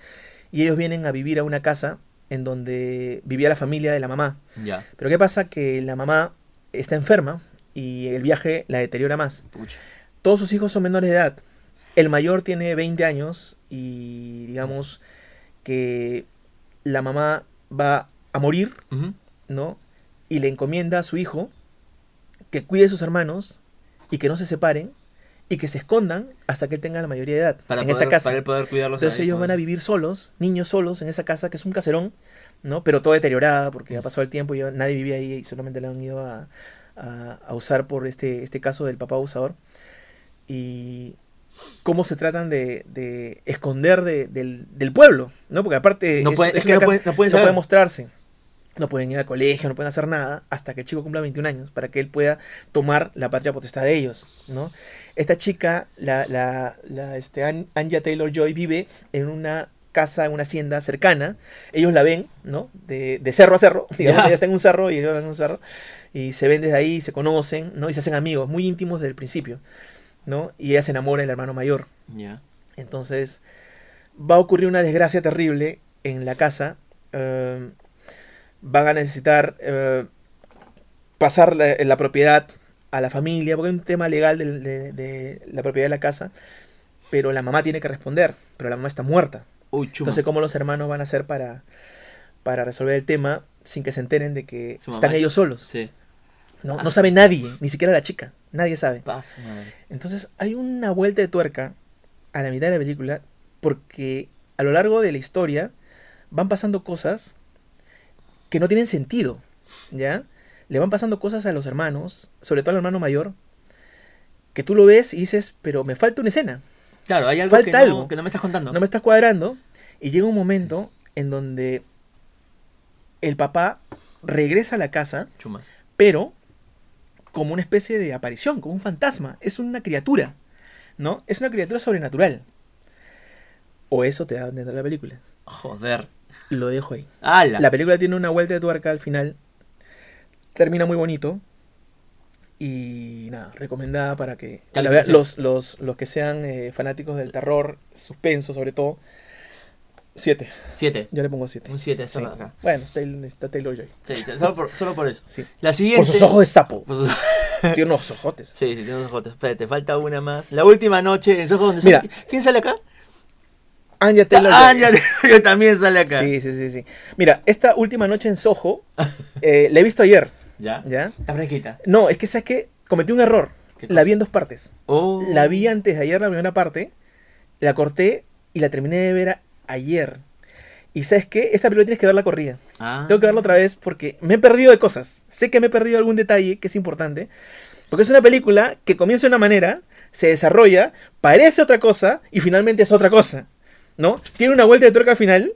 y ellos vienen a vivir a una casa en donde vivía la familia de la mamá. Ya. Pero ¿qué pasa? Que la mamá está enferma y el viaje la deteriora más. Pucha. Todos sus hijos son menores de edad. El mayor tiene 20 años y digamos que la mamá va a morir. ¿no? Y le encomienda a su hijo que cuide a sus hermanos y que no se separen y que se escondan hasta que él tenga la mayoría de edad Para en poder, esa casa. Para él poder cuidarlos. Entonces ellos van a vivir solos, niños solos, en esa casa que es un caserón, ¿no? Pero todo deteriorada porque ha pasado el tiempo y nadie vivía ahí y solamente la han ido a, a- a usar por este, este caso del papá abusador. Y cómo se tratan de, de esconder de- del, del pueblo, ¿no? Porque aparte No es- pueden- es que no pueden- no pueden no saber. pueden mostrarse. No pueden ir al colegio, no pueden hacer nada hasta que el chico cumpla 21 años para que él pueda tomar la patria potestad de ellos, ¿no? Esta chica, la, la, la, este, An- Anya Taylor-Joy, vive en una casa, en una hacienda cercana. Ellos la ven, ¿no? De, de cerro a cerro. Digamos, ella está en un cerro y ellos en un cerro. Y se ven desde ahí, se conocen, ¿no? Y se hacen amigos, muy íntimos desde el principio, ¿no? Y ella se enamora del hermano mayor. Ya. Entonces va a ocurrir una desgracia terrible en la casa. eh, van a necesitar eh, pasar la, la propiedad a la familia, porque hay un tema legal de, de- de la propiedad de la casa, pero la mamá tiene que responder, pero la mamá está muerta. Uy. Entonces, ¿cómo los hermanos van a hacer para, para resolver el tema sin que se enteren de que están es- ellos solos? Sí. No, Ah. no sabe nadie, ni siquiera la chica, nadie sabe. Paso, madre. Entonces hay una vuelta de tuerca a la mitad de la película porque a lo largo de la historia van pasando cosas que no tienen sentido, ¿ya? Le van pasando cosas a los hermanos, sobre todo al hermano mayor, que tú lo ves y dices, pero me falta una escena, Claro, hay algo, Falta que, no, algo. que no me estás contando. no me está cuadrando, y llega un momento en donde el papá regresa a la casa, Chumas. pero como una especie de aparición, como un fantasma. Es una criatura, ¿no? Es una criatura sobrenatural. O eso te da a entender la película. Joder. Lo dejo ahí. ¡Hala! La película tiene una vuelta de tuerca al final. Termina muy bonito. Y nada, recomendada para que la los, los, los que sean eh, fanáticos del terror, suspenso sobre todo. Siete. Siete. Yo le pongo siete. Un siete, Sí. acá. Bueno, Taylor- está Taylor Joy. Sí, solo, por, solo por eso. Sí. La siguiente. Por sus ojos de sapo. Por sus- Tiene unos ojotes. Sí, sí, tiene unos ojotes. Espérate, falta una más. La última noche en Soho donde Mira. sale- ¿Quién sale acá? Anya Taylor ya, yo también sale acá. Sí, sí, sí, sí. Mira, esta última noche en Soho, eh, la he visto ayer, ¿Ya? ¿ya? Está fresquita. No, es que sabes que cometí un error. ¿Qué La vi en dos partes. Oh. La vi antes de ayer, la primera parte, la corté y la terminé de ver ayer. Y sabes qué, esta película tienes que verla corrida. Ah. Tengo que verla otra vez porque me he perdido de cosas. Sé que me he perdido algún detalle que es importante. Porque es una película que comienza de una manera, se desarrolla, parece otra cosa y finalmente es otra cosa. ¿No? Tiene una vuelta de tuerca al final,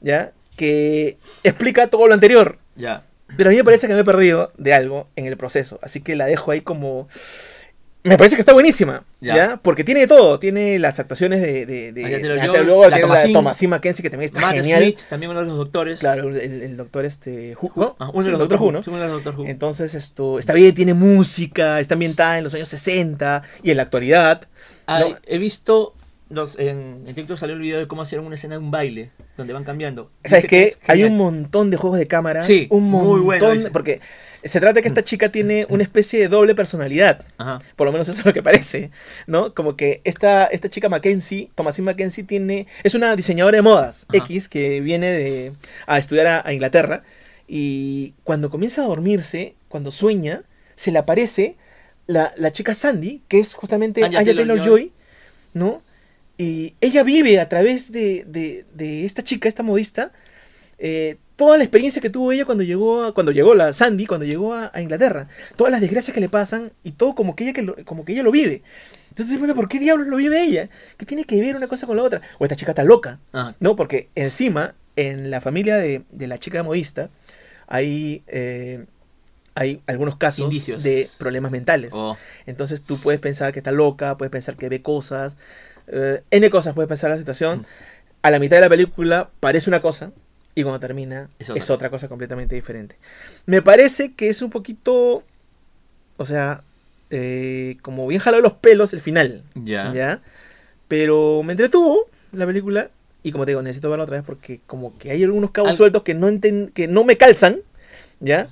¿ya? Que explica todo lo anterior. Ya. Pero a mí me parece que me he perdido de algo en el proceso. Así que la dejo ahí como me parece que está buenísima, Ya. ¿ya? Porque tiene de todo. Tiene las actuaciones de... de, de Taylor-Joy, la tiene Thomasin. Mackenzie, que también está Matt genial. Smith, también uno de los doctores. Claro, el, el doctor este... Who, ¿no? Ah, uno de los doctor Who, ¿no? Sí, uno de los Doctor Who. Entonces, esto está bien, tiene música, está ambientada en los años 60 y en la actualidad. Ah, ¿no? He visto, los, en, en TikTok salió el video de cómo hicieron una escena de un baile, donde van cambiando. ¿Sabes que qué? es Hay un montón de juegos de cámara. Sí, un muy montón. bueno, dice. porque se trata de que esta chica tiene una especie de doble personalidad. Ajá. Por lo menos eso es lo que parece, ¿no? Como que esta, esta chica Mackenzie, Thomasin Mackenzie, tiene, es una diseñadora de modas Ajá. X que viene de, a estudiar a, a Inglaterra y cuando comienza a dormirse, cuando sueña, se le aparece la, la chica Sandy, que es justamente Anya. Taylor-Joy, ¿no? Y ella vive a través de, de- de esta chica, esta modista, eh, toda la experiencia que tuvo ella cuando llegó, a- cuando llegó la Sandy, cuando llegó a, a Inglaterra, todas las desgracias que le pasan y todo como que ella, que lo- como que ella lo vive. Entonces, bueno, ¿por qué diablos lo vive ella? ¿Qué tiene que ver una cosa con la otra? O esta chica está loca, Ah, ¿no? Porque encima, en la familia de, de la chica modista, hay, eh, hay algunos casos Indicios. de problemas mentales. oh, Entonces tú puedes pensar que está loca, puedes pensar que ve cosas, eh, N cosas puedes pensar la situación. Mm. A la mitad de la película parece una cosa y cuando termina Es es otra cosa completamente diferente. Me parece que es un poquito, o sea, eh, como bien jalado los pelos el final, ya. ¿ya? Pero me entretuvo la película y como te digo, necesito verla otra vez porque como que hay algunos cabos Al- sueltos que no, enten- que no me calzan, ¿ya?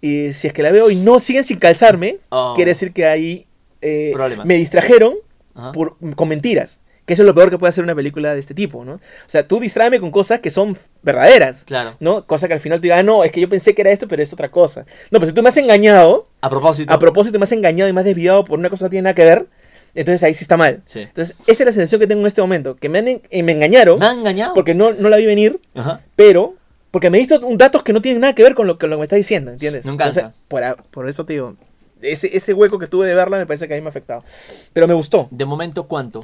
Y si es que la veo y no siguen sin calzarme, Oh, quiere decir que ahí eh, me distrajeron por, con mentiras. Que eso es lo peor que puede hacer una película de este tipo, ¿no? O sea, tú distráeme con cosas que son verdaderas, Claro. ¿no? Cosa que al final te diga, ah, no, es que yo pensé que era esto, pero es otra cosa. No, pues si tú me has engañado, A propósito. a propósito me has engañado y me has desviado por una cosa que no tiene nada que ver, entonces ahí sí está mal. Sí. Entonces, esa es la sensación que tengo en este momento, que me, han en- eh, me engañaron Me han engañado. porque no, no la vi venir, Ajá. pero porque me diste datos que no tienen nada que ver con lo, con lo que me estás diciendo, ¿entiendes? Encanta. Entonces, por, a- por eso te digo, ese, ese hueco que tuve de verla me parece que a mí me ha afectado. Pero me gustó. De momento, ¿cuánto?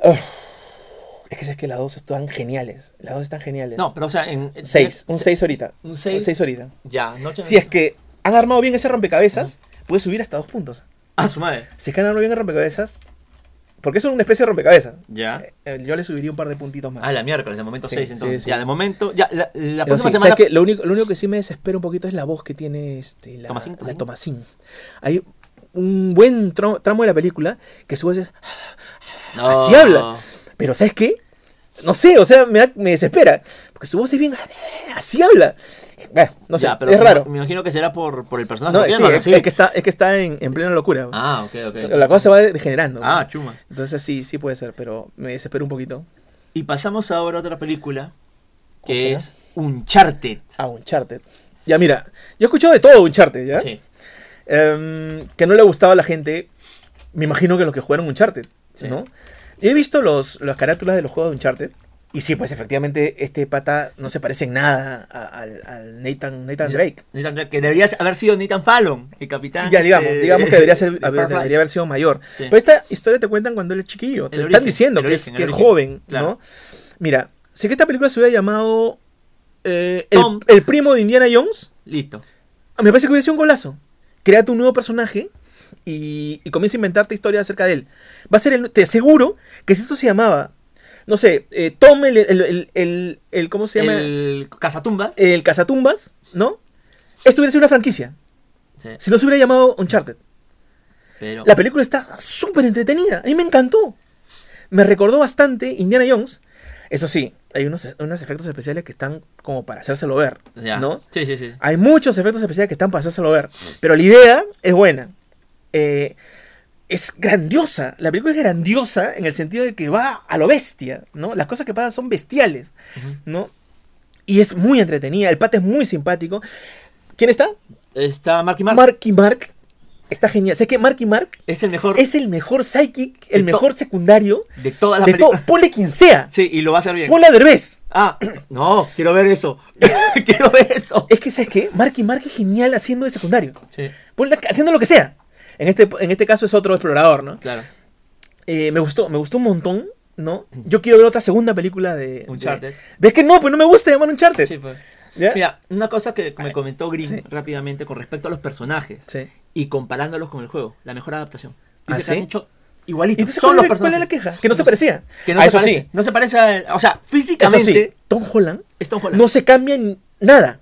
Es que es que las dos están geniales. Las dos están geniales. No, pero o sea, en. en- Seis, un se- seis ahorita. un seis. seis ahorita. Ya, noche. Si es que han armado bien ese rompecabezas, puede subir hasta dos puntos. Ah, su madre. Si es que han armado bien el rompecabezas, porque eso es una especie de rompecabezas. Ya. Eh, Yo le subiría un par de puntitos más. Ah, la miércoles, de momento Sí, 6, sí, entonces. sí. Ya, de momento. Ya, la, próxima semana. Lo único, lo único que sí me desespera un poquito es la voz que tiene este, la, Tomasín, la. Tomasín. Hay un buen tro- tramo de la película que su voz es... No. así habla. Pero ¿sabes qué? No sé, o sea, me, da- me desespera. Porque su voz es bien... Así habla. Bueno, no sé, Ya, pero es me- raro. Me imagino que será por, por el personaje. No, sí, es, es que está, es que está en, en plena locura. Ah, ok, ok. La cosa se va degenerando. Ah, chuma. Entonces sí, sí puede ser, pero me desespero un poquito. Y pasamos ahora a otra película. ¿Cuál Que será? es Uncharted. A Uncharted. Ya, mira, yo he escuchado de todo Uncharted, ¿ya? Sí. Em, que no le gustaba a la gente, me imagino que los que jugaron Uncharted, Sí. ¿no? He visto los, las carátulas de los juegos de Uncharted. Y sí, pues efectivamente este pata no se parece en nada al, al Nathan, Nathan Drake. Nathan Drake, Que debería haber sido Nathan Fallon, el capitán. Ya, digamos, este, digamos que debería, ser, haber, debería haber sido mayor. Sí. Pero esta historia te cuentan cuando él es chiquillo. Te El están origen, diciendo el que, origen, es, que el es origen. joven, Claro. ¿no? Mira, sé que esta película se hubiera llamado eh, el, el primo de Indiana Jones. Listo. Me parece que hubiera sido un golazo. Créate un nuevo personaje y, y comienza a inventarte historias acerca de él. Va a ser el. Te aseguro que si esto se llamaba. No sé, eh, Tom, el, el, el, ¿Cómo se llama? El, El Cazatumbas. Cazatumbas, ¿no? Esto hubiera sido una franquicia. Sí, Si no se hubiera llamado Uncharted. pero. La película está súper entretenida. A mí me encantó. Me recordó bastante Indiana Jones. Eso sí, hay unos, unos efectos especiales que están como para hacérselo ver. Ya. ¿No? Sí, sí, sí. Hay muchos efectos especiales que están para hacérselo ver. Pero la idea es buena. Eh, es grandiosa. La película es grandiosa en el sentido de que va a lo bestia, ¿no? Las cosas que pasan son bestiales. ¿no? Y es muy entretenida. El pata es muy simpático. ¿Quién está? Está Marky Mark. Marky Mark. Está genial. Sé que Marky Mark es el mejor es el mejor psychic, el mejor secundario de toda la de. Ponle quien sea. Sí, y lo va a hacer bien. Ponle a Derbez. Ah, no, quiero ver eso. quiero ver eso. Es que, ¿sabes qué? Marky Mark es genial haciendo de secundario. Sí, Ponle haciendo lo que sea. En este, en este caso es otro explorador, ¿no? claro. Eh, me gustó, me gustó un montón, ¿no? Yo quiero ver otra segunda película de... Uncharted. de- ¿Ves que no? Pues no me gusta llamar Uncharted. Sí, pues. ¿Ya? Mira, una cosa que me comentó Green Sí. rápidamente con respecto a los personajes. Sí. y comparándolos con el juego, la mejor adaptación. ¿Ah, Dice que sí? han hecho igualitos. Entonces, Son ¿cuál, los es- cuál es la personajes. queja? Que no, se parecía. Que no Ah, se eso parece. sí. No se parece a, O sea, Eso físicamente sí, Tom Holland es Tom Holland. no se cambia en nada.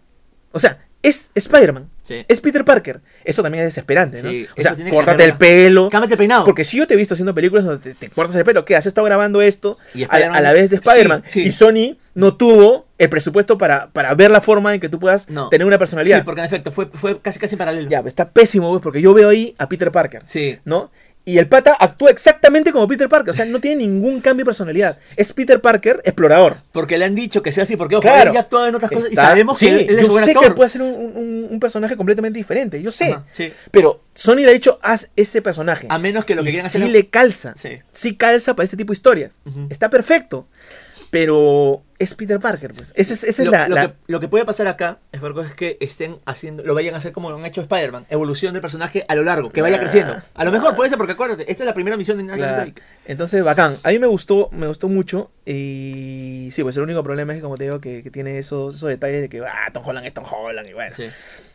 O sea, es Spider-Man. Sí. Es Peter Parker. Eso también es desesperante, ¿no? Sí, o sea, córtate el pelo. Cámbiate el peinado. Porque si yo te he visto haciendo películas donde te, te cortas el pelo, ¿qué? Has estado grabando esto Y a, la- Spider-Man- a la vez de Spider-Man. Sí. Y Sony no tuvo el presupuesto para, para ver la forma en que tú puedas No. tener una personalidad. Sí, porque en efecto fue, fue casi casi paralelo. Ya, pues, está pésimo, pues, porque yo veo ahí a Peter Parker. Sí. ¿no? Y el pata actúa exactamente como Peter Parker, o sea, no tiene ningún cambio de personalidad. Es Peter Parker explorador. Porque le han dicho que sea así, porque ojo, Claro. él ya actúa en otras cosas Está- y sabemos sí, que él, él es yo sé actor. que puede ser un, un- un personaje completamente diferente, yo sé. Ajá, sí. Pero Sony le ha dicho, haz ese personaje. A menos que lo que y quieran sí hacer es- le calza. Sí. Sí calza para este tipo de historias. Está perfecto. Pero es Peter Parker, pues. Esa es, esa es lo, la... lo la- que, lo que puede pasar acá es, que estén haciendo, lo vayan a hacer como lo han hecho Spider-Man, evolución del personaje a lo largo, que vaya Ah, creciendo. A lo mejor ah. puede ser porque acuérdate, esta es la primera misión de Nathan Drake. Entonces, bacán. A mí me gustó, me gustó mucho. Y sí, pues el único problema es que, como te digo, que, que tiene esos, esos detalles de que, ah, Tom Holland es Tom Holland. Y bueno. Sí.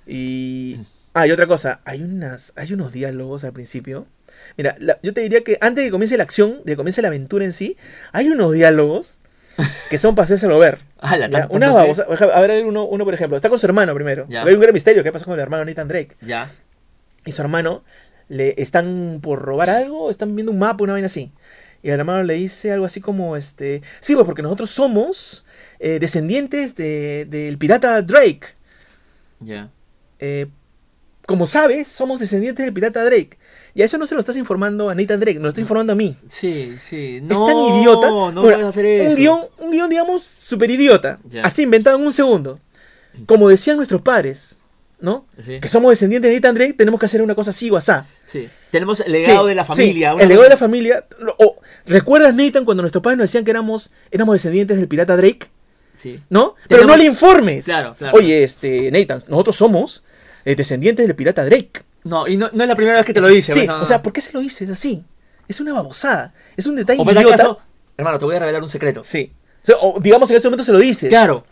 Y. Ah, y otra cosa, hay unas, hay unos diálogos al principio. Mira, la- yo te diría que antes de que comience la acción, de que comience la aventura en sí, hay unos diálogos que son para hacérselo ver. Ya, tanto Una babosa- A ver, uno, uno, por ejemplo, está con su hermano primero. Ya. Hay un gran misterio, ¿qué pasa con el hermano Nathan Drake? Ya. Y su hermano le están por robar algo, están viendo un mapa, una vaina así. Y el hermano le dice algo así como, este, sí, pues porque nosotros somos eh, descendientes de- del pirata Drake. Ya. Eh, como sabes, somos descendientes del pirata Drake. Y a eso no se lo estás informando a Nathan Drake, me lo estás informando a mí. Sí, sí. es No, tan idiota. No, Bueno, puedes hacer eso. Un guion, un guion, digamos, súper idiota. Así inventado en un segundo. Como decían nuestros padres, ¿no? Sí. Que somos descendientes de Nathan Drake, tenemos que hacer una cosa así o asá. Sí. Tenemos el legado Sí, de la familia. el legado de la familia. o, ¿Recuerdas, Nathan, cuando nuestros padres nos decían que éramos, éramos descendientes del pirata Drake? Sí. ¿No? Pero Tenemos- no le informes. Claro, claro. Oye, este, Nathan, nosotros somos eh, descendientes del pirata Drake. No, y no, no es la primera vez que te lo dice. Sí, no, no. o sea, ¿por qué se lo dices así? Es una babosada. Es un detalle O idiota. caso, hermano, te voy a revelar un secreto. Sí. O, sea, o digamos en ese momento se lo dices. Claro.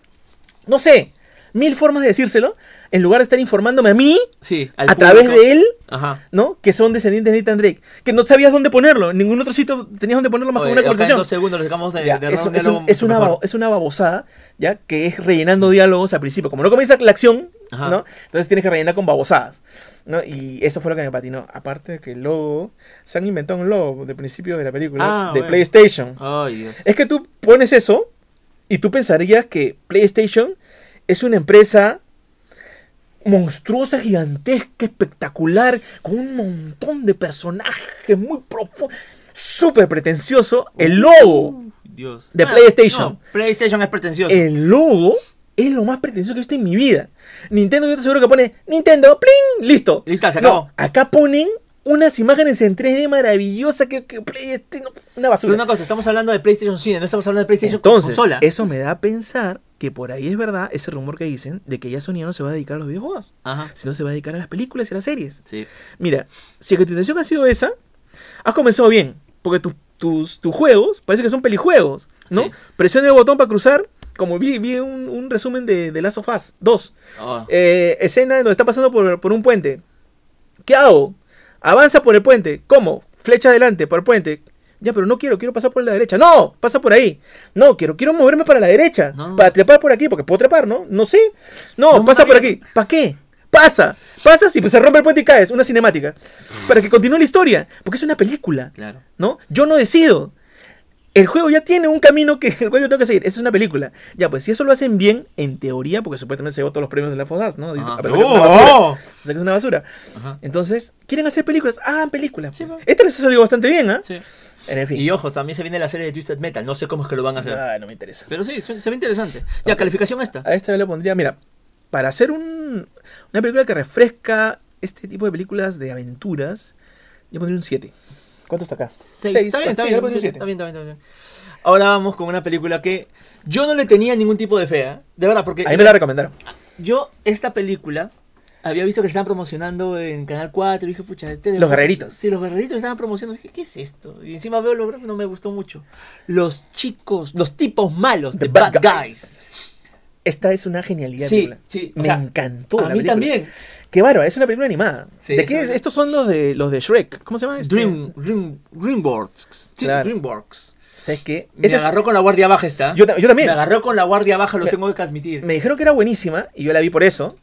No sé. Mil formas de decírselo. En lugar de estar informándome a mí, Sí. a través de él, Ajá. ¿no? Que son descendientes de Nathan Drake. Que no sabías dónde ponerlo. En ningún otro sitio tenías dónde ponerlo más que Oye, una acá en conversación. dos segundos le sacamos de, Ya, de es, es un- es una, es una babosada, ¿ya? Que es rellenando diálogos al principio. Como no comienza la acción, Ajá. ¿no? Entonces tienes que rellenar con babosadas, ¿no? Y eso fue lo que me patinó. Aparte de que el logo, se han inventado un logo de principio de la película, Ah, de bueno. PlayStation. Dios. Es que tú pones eso y tú pensarías que PlayStation es una empresa monstruosa, gigantesca, espectacular, con un montón de personajes muy profundos, súper pretencioso. El logo, Dios. De Ah, PlayStation. no, PlayStation es pretencioso. el logo es lo más pretencioso que he visto en mi vida. Nintendo, yo te aseguro que pone Nintendo, ¡pling! Listo. Listo, se No, acabó. acá ponen unas imágenes en 3D maravillosas que, que PlayStation, una Pero basura. una cosa, estamos hablando de PlayStation Cine, no estamos hablando de PlayStation Entonces, consola. eso me da a pensar que por ahí es verdad ese rumor que dicen de que ya Sony ya no se va a dedicar a los videojuegos, Ajá. sino se va a dedicar a las películas y a las series. Sí. Mira, si es que tu intención ha sido esa, has comenzado bien, porque tus, tus, tus juegos parece que son pelijuegos, ¿no? Sí. Presiona el botón para cruzar, como vi, vi un, un resumen de, de Last of Us 2. Oh. Eh, escena en donde está pasando por, por un puente. ¿Qué hago? Avanza por el puente. ¿Cómo? Flecha adelante, por el puente. Ya, pero no quiero, quiero pasar por la derecha. No, pasa por ahí. No, quiero, quiero moverme para la derecha. No. Para trepar por aquí, porque puedo trepar, ¿no? No sé. No, No, pasa por aquí. ¿Para qué? Pasa. Pasas y pues se rompe el puente y caes. Una cinemática. Para que continúe la historia. Porque es una película. Claro. ¿No? Yo no decido. El juego ya tiene un camino que el cual yo tengo que seguir. Esa es una película. Ya, pues si eso lo hacen bien, en teoría, porque supuestamente se llevó todos los premios de la FODAS, ¿no? Dice, Ajá. a pesar que es una basura. ¡Oh! Que es una basura. Entonces, ¿quieren hacer películas? Hagan películas. Sí, pues. pues. Esta les ha salido bastante bien, ¿ah? Sí. En fin. Y ojo, también se viene la serie de Twisted Metal. No sé cómo es que lo van a hacer. Ah, no me interesa. Pero sí, se, ve interesante. Ya, calificación esta. A esta yo le pondría, mira, para hacer un, una película que refresca este tipo de películas de aventuras, yo pondría un 7. ¿Cuánto está acá? Seis. Seis, Está bien, está sí, bien, sí, está bien, está bien, está bien. Ahora vamos con una película que yo no le tenía ningún tipo de fe, ¿eh? De verdad, porque A mí me la recomendaron. yo esta película había visto que estaban promocionando en Canal 4 y dije, pucha, este de- Los Guerreritos. Sí, los guerreritos estaban promocionando. Dije, ¿qué es esto? Y encima veo los gráficos, no me gustó mucho. Los chicos, los tipos malos de The Bad, Bad Guys. Guys. Esta es una genialidad. Sí, Me sea, encantó. A la mí película. también. Qué bárbaro, es una película animada. Sí, ¿De qué es? Estos son los de los de Shrek. ¿Cómo se llama? este? Dream, Dream, Dreamworks. Sí, Claro. Dreamworks. ¿Sabes qué? Me agarró con la guardia baja esta. Yo ta- yo también. Me agarró con la guardia baja, lo Me- tengo que admitir. Me dijeron que era buenísima y yo la vi por eso.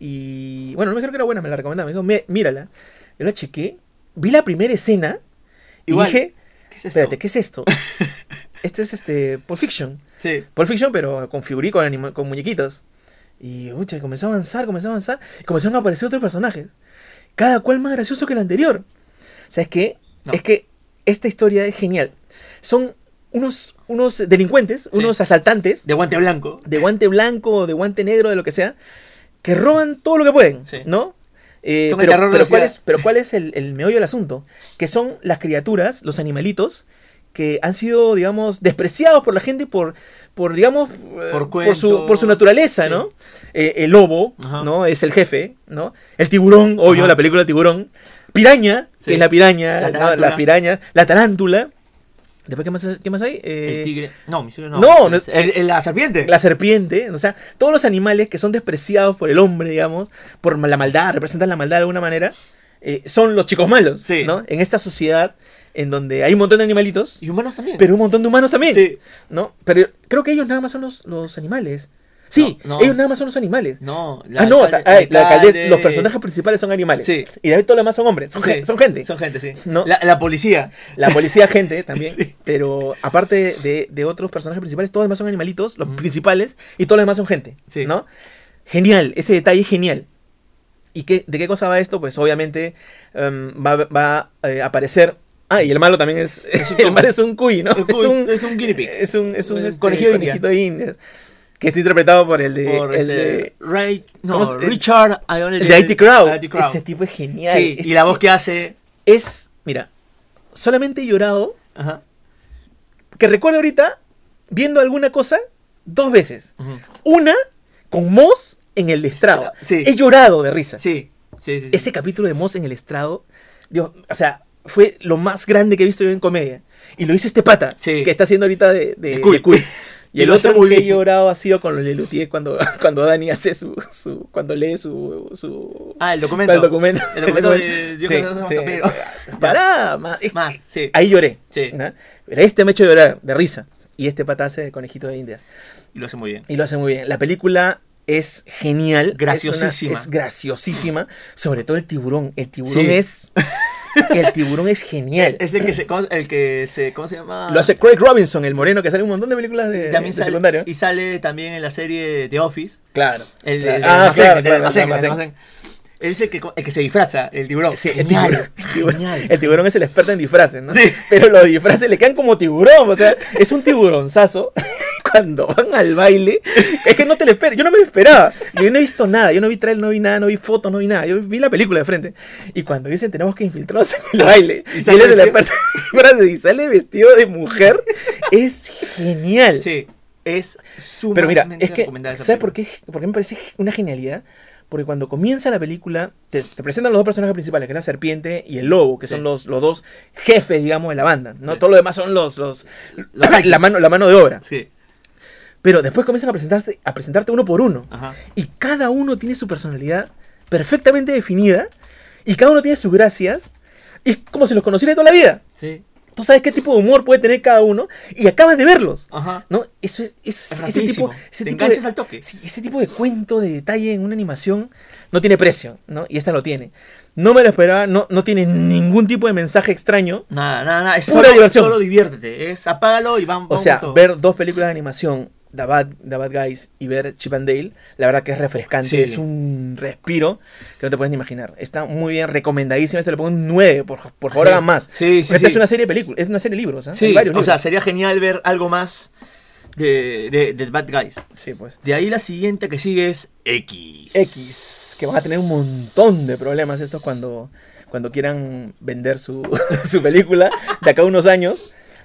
Y bueno, no me dijeron que era buena, me la recomendaron. Me dijo, "Mi- mírala. Yo la chequé, vi la primera escena y dije, ¿Qué es esto? espérate, ¿qué es esto? este es este Pulp Fiction. Sí. Pulp Fiction, pero con figurí, con, muñequitos. Y ucha, comenzó a avanzar, comenzó a avanzar. Y comenzaron a aparecer otros personajes. Cada cual más gracioso que el anterior. ¿Sabes qué? No. Es que esta historia es genial. Son unos, unos delincuentes, Sí. unos asaltantes De guante blanco. de guante blanco, de guante negro, de lo que sea, que roban todo lo que pueden, Sí. ¿no? Eh, Son el pero, de la ¿cuál es, pero ¿cuál es el, el meollo del asunto? Que son las criaturas, los animalitos, que han sido, digamos, despreciados por la gente por, por digamos, eh, Por su, por su naturaleza, sí. ¿no? Eh, el lobo, Ajá. ¿no? Es el jefe, ¿no? El tiburón, obvio, Ajá. la película Tiburón. Piraña, Sí. que es la piraña, La la piraña, la tarántula. Después, ¿qué más, qué más hay? Eh, El tigre. No, mi tigre no. no, no el- la serpiente. la serpiente, o sea, todos los animales que son despreciados por el hombre, digamos, por la maldad, representan la maldad de alguna manera, eh, son los chicos malos, Sí. ¿no? En esta sociedad en donde hay un montón de animalitos, Y humanos también. pero un montón de humanos también, Sí. ¿no? Pero creo que ellos nada más son los, los animales. Sí, No, no. ellos nada más son los animales. No, ah, no, alcalde- la alcalde- los personajes principales son animales. Sí. Y de ahí todo lo demás son hombres, son, Sí, gen- son gente. Son gente, sí. No. La, la policía. La policía gente también, Sí. pero aparte de, de otros personajes principales, todos los demás son animalitos, los principales, y todos los demás son gente, Sí. ¿no? Genial, ese detalle es genial. ¿Y qué, de qué cosa va esto? Pues obviamente em, va, va a eh, aparecer... Ah, y el malo también es... Es un el malo es un cuy, ¿no? Es un, es un guinea pig. Es un, es un este, conejillo conejito de indias. Que está interpretado por el de... Por el de, Ray, no, ¿cómo se- Richard el de IT Crowd. Ese tipo es genial. Sí, y la voz que hace. Es, mira, solamente he llorado Ajá. que recuerdo ahorita viendo alguna cosa dos veces. Una con Moss en el estrado. Sí. He llorado de risa. Sí, sí, sí. sí. Ese capítulo de Moss en el estrado, Dios, o sea, fue lo más grande que he visto yo en comedia. Y lo hizo este pata, que está haciendo ahorita de, de, Cuy. de Cuy. Y el otro muy que he bien. llorado ha sido con los Lelutier cuando, cuando Dani hace su, su cuando lee su, su Ah, el documento. el documento. El documento de. Pará, es- Más, sí. Ahí lloré. ¿no? Pero este me ha hecho llorar de risa. Y este pata hace de conejito de indias. Y lo hace muy bien. Y lo hace muy bien. La película es genial. Graciosísima. Es, una- es graciosísima. Sobre todo el tiburón. El tiburón Sí. es. El tiburón es genial. Es el que se. ¿cómo, el que se ¿Cómo se llama? Lo hace Craig Robinson, el moreno que sale en un montón de películas de, También de sale, secundario. Y sale también en la serie The Office. Claro. El, Claro. el, ah, almacén, claro, el claro, el el almacén. almacén. Él es el que, el que se disfraza, el tiburón. Sí, el tiburón, el tiburón- genial. el tiburón es el experto en disfraces, ¿no? Sí. Pero los disfraces le quedan como tiburón, o sea, es un tiburonzazo. Cuando van al baile, es que no te lo esperas, yo no me lo esperaba. Yo no he visto nada, yo no vi trailer, no vi nada, no vi fotos, no vi nada. Yo vi la película de frente. Y cuando dicen tenemos que infiltrarnos en el baile, Y y, sale él es el experto en disfraces y sale vestido de mujer, es genial. Sí, es sumamente Pero mira, es que, ¿sabes por qué, por qué me parece una genialidad? Porque cuando comienza la película, te, te presentan los dos personajes principales, que es la serpiente y el lobo, que Sí. son los, los dos jefes, digamos, de la banda. ¿no? Sí. Todo lo demás son los, los, Los la, mano, la mano de obra. Sí, Pero después comienzan a, presentarse, a presentarte uno por uno. ajá. Y cada uno tiene su personalidad perfectamente definida. Y cada uno tiene sus gracias. Y es como si los conociera toda la vida. Sí, Tú sabes qué tipo de humor puede tener cada uno. Y acabas de verlos. ajá. ¿No? Eso es, es- Es ese tipo, rapidísimo. ese Te tipo de, al toque. sí, ese tipo de cuento, de detalle en una animación no tiene precio, ¿no? Y esta lo tiene. No me lo esperaba, no, no tiene ningún tipo de mensaje extraño. Nada, nada, nada. Es Pura solo, diversión. solo diviértete. Es apágalo y vamos. O sea, ver dos películas de animación, The Bad, The Bad Guys y ver Chip and Dale, la verdad que es refrescante, Sí. es un respiro que no te puedes ni imaginar. Está muy bien, recomendadísima, este le pongo un 9, por, por favor Sí. hagan más. Sí, sí, Esta es una serie de películas, es una serie de libros, ¿eh? Hay varios o sea, libros. sería genial ver algo más de, de, de Bad Guys. Sí, pues. De ahí la siguiente que sigue es X. X, que van a tener un montón de problemas estos cuando, cuando quieran vender su, su película de acá a unos años.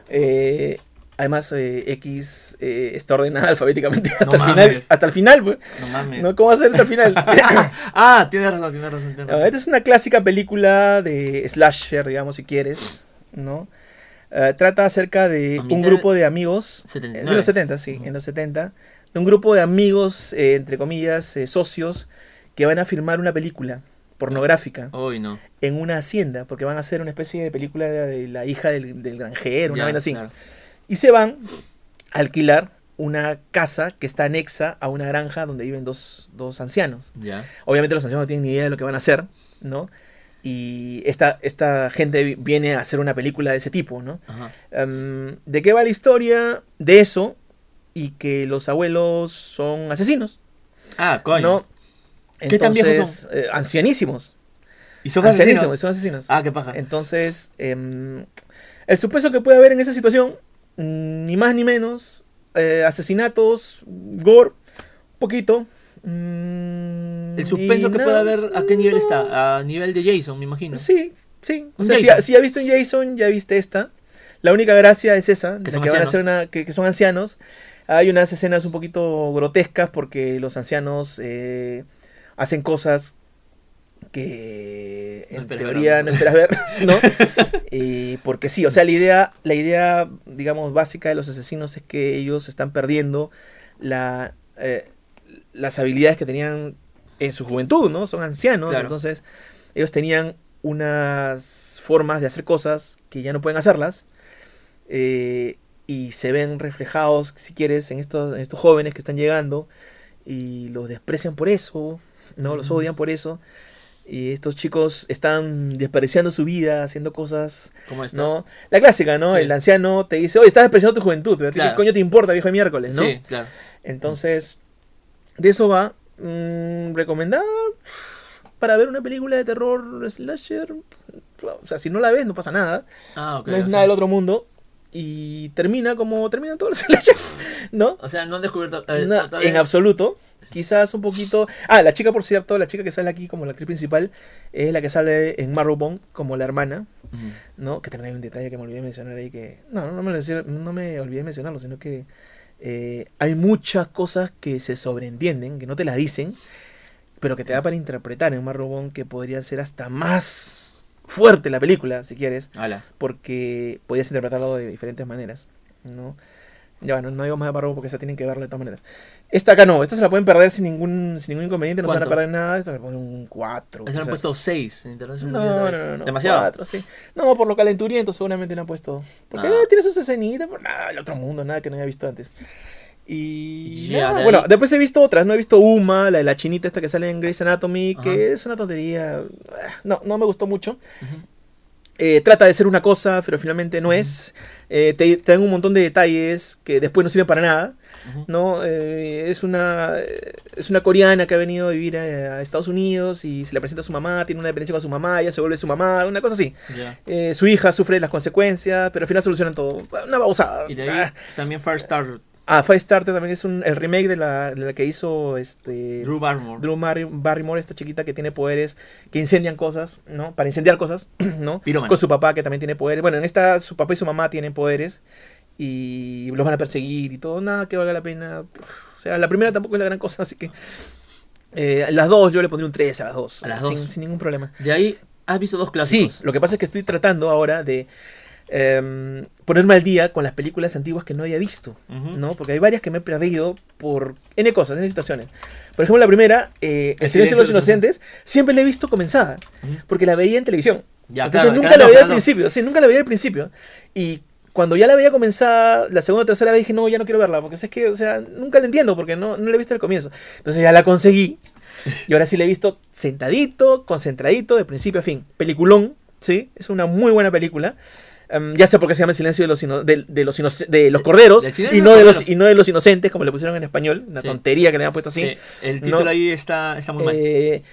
Eh, además, eh, X eh, está ordenada alfabéticamente hasta el final. Hasta el final, pues. No mames. ¿No? ¿Cómo va a ser hasta el final? ah, tienes razón, tienes razón. Tienes esta es una clásica película de slasher, digamos, si quieres, ¿no? Eh, trata acerca de un grupo de amigos 79. de los 70, sí, en los 70, de un grupo de amigos, eh, entre comillas, eh, socios, que van a filmar una película pornográfica Hoy no. en una hacienda, porque van a hacer una especie de película de la hija del, del granjero, una vaina así. claro. Y se van a alquilar una casa que está anexa a una granja donde viven dos, dos ancianos. Obviamente los ancianos no tienen ni idea de lo que van a hacer, ¿no? Y esta, esta gente vi- viene a hacer una película de ese tipo, ¿no? Em, ¿De qué va la historia? De eso y que los abuelos son asesinos, Ah, coño. ¿no? ¿Qué tan viejos Entonces, eh, ancianísimos. ¿Y son ancianísimos, asesinos? son asesinos. Ah, qué paja. Entonces, em, el suspenso que puede haber en esa situación, ni más ni menos, eh, asesinatos, gore, poquito. mm, El suspenso que nada, puede haber, ¿a qué nivel no. está? A nivel de Jason, me imagino. Sí, sí. O sea, si, si ya viste un Jason, ya viste esta. La única gracia es esa, Que son que van a ser una, que, que son ancianos. Hay unas escenas un poquito grotescas porque los ancianos eh, hacen cosas que en teoría no esperas ver, ¿no? Y porque sí, o sea, la idea, la idea, digamos, básica de los asesinos es que ellos están perdiendo la, eh, las habilidades que tenían en su juventud, ¿no? Son ancianos, Claro. entonces ellos tenían unas formas de hacer cosas que ya no pueden hacerlas eh, y se ven reflejados, si quieres, en estos, en estos jóvenes que están llegando y los desprecian por eso, ¿no? Los odian por eso. Y estos chicos están desperdiciando su vida haciendo cosas, ¿Cómo estás? ¿no? La clásica, ¿no? Sí. El anciano te dice, oye, estás despreciando tu juventud, pero ¿a ti Claro. ¿qué coño te importa, viejo de miércoles, no? Sí, claro. Entonces, de eso va. mm, recomendada para ver una película de terror slasher. O sea, si no la ves, no pasa nada. Ah, ok. no es nada sea- del otro mundo. Y termina como terminan todos los slasher, ¿no? O sea, no han descubierto. eh, No, en absoluto. Quizás un poquito. Ah, la chica, por cierto, la chica que sale aquí como la actriz principal es la que sale en Marrowbone como la hermana. ¿no? Que también hay un detalle que me olvidé mencionar ahí que. No, no me, lo no me olvidé mencionarlo, sino que eh, hay muchas cosas que se sobreentienden, que no te las dicen, pero que te da para interpretar en Marrowbone que podría ser hasta más fuerte la película, si quieres porque podías interpretarlo de diferentes maneras, ¿no? Ya bueno, no digo más de Marrowbone porque esa tienen que verla de todas maneras. Esta acá no, esta se la pueden perder sin ningún, sin ningún inconveniente, no se van a ¿Cuánto? perder nada, esta me pone un 4. Ese le han puesto 6 en internet. No, no, no, no. Demasiado. cuatro, sí. No, por lo calenturiento seguramente le han puesto. Porque Ah. eh, tiene sus escenitas, por nada, el otro mundo, nada que no haya visto antes. Y Ya, nada, de bueno, después he visto otras, no he visto Uma, la de la chinita esta que sale en Grey's Anatomy, Ajá. que es una tontería. Ah, No, no me gustó mucho. Ujú. Eh, trata de ser una cosa, pero finalmente no es. Eh, te, te dan un montón de detalles que después no sirven para nada. ¿no? Eh, es, una, es una coreana que ha venido a vivir a, a Estados Unidos y se le presenta a su mamá, tiene una dependencia con su mamá, ella se vuelve su mamá, una cosa así. Su hija sufre las consecuencias, pero al final solucionan todo. Una babosada. Y de ahí Ah, también Firestar, Ah, Firestarter también es un, el remake de la, de la que hizo este, Drew Barrymore. Drew Barry- Barrymore, esta chiquita que tiene poderes, que incendian cosas, ¿no? Para incendiar cosas, ¿no? Con su papá que también tiene poderes. Bueno, en esta su papá y su mamá tienen poderes y los van a perseguir y todo, nada que valga la pena. O sea, la primera tampoco es la gran cosa, así que... eh, las dos, yo le pondría un 3 a las dos. A las sin, dos. sin ningún problema. De ahí has visto dos Sí, clásicos. lo que pasa es que estoy tratando ahora de em, ponerme al día con las películas antiguas que no había visto. Ujú. ¿no? Porque hay varias que me he perdido por N cosas, N situaciones. Por ejemplo, la primera, eh, El, silencio de los inocentes, siempre la he visto comenzada, Ujú. porque la veía en televisión. Ya, Entonces claro, nunca Canal la veía al Canal dos. principio, sí, nunca la veía al principio. Y cuando ya la veía comenzada, la segunda o tercera vez dije, no, ya no quiero verla, porque es que, o sea, nunca la entiendo, porque no, no la he visto al comienzo. Entonces ya la conseguí, y ahora sí la he visto sentadito, concentradito, de principio a fin. Peliculón, ¿sí? Es una muy buena película. Em, ya sé por qué se llama El silencio de los, ino- de, de los, de los corderos y no, de los, y no de los inocentes, como le pusieron en español. Una Sí. tontería que le han puesto así. Sí, el título No. ahí está, está muy mal. Eh,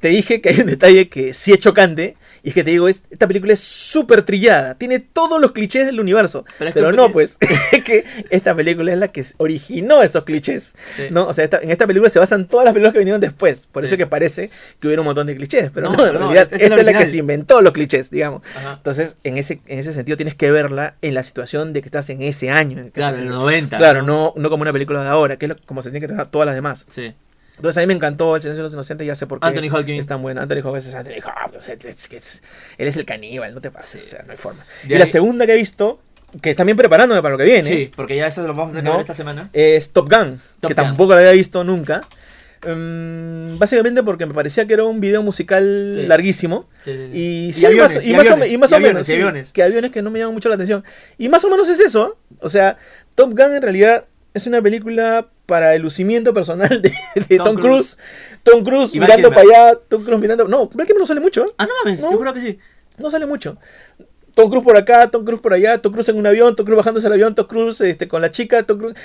te dije que hay un detalle que sí es chocante. Y es que te digo, es, esta película es súper trillada. Tiene todos los clichés del universo. Pero no, pues. es que esta película es la que originó esos clichés. Sí. ¿no? O sea, esta- en esta película se basan todas las películas que vinieron después. Por Sí. eso que parece que hubiera un montón de clichés. Pero No, no, en no, realidad, esta es esta la es la que se inventó los clichés, digamos. Ajá. Entonces, en ese, en ese sentido, tienes que verla en la situación de que estás en ese año. en Claro, en los 90. Claro, no, no como una película de ahora, que es lo- como se tiene que tratar todas las demás. Sí. Entonces a mí me encantó El silencio de los inocentes, ya sé por qué Anthony Hopkins. es tan bueno. Anthony Hopkins es Anthony Hopkins, es- es- es- él es el caníbal, no te pases, Sí. o sea, no hay forma. De y la ahí- segunda que he visto que también preparándome para lo que viene. Sí, porque ya eso lo vamos a tener que ¿No? ver esta semana. Es Top Gun, Top que Gun. tampoco lo había visto nunca. Mm, básicamente porque me parecía que era un video musical Sí. larguísimo. Sí, sí, sí. Y, sí, aviones, más, y y más o, aviones, me- y más y o aviones, menos. y sí, aviones. que aviones que no me llaman mucho la atención. Y más o menos es eso. O sea, Top Gun en realidad es una película para el lucimiento personal de, de Tom Tom, Cruise. Cruise. Tom Cruise Y mirando para allá, Tom Cruise mirando. No, Kilmer no sale mucho. ¿eh? Ah, no mames, No. yo creo que sí. No sale mucho. Tom Cruise por acá, Tom Cruise por allá, Tom Cruise en un avión, Tom Cruise bajándose del avión, Tom Cruise este, con la chica, Tom Cruise...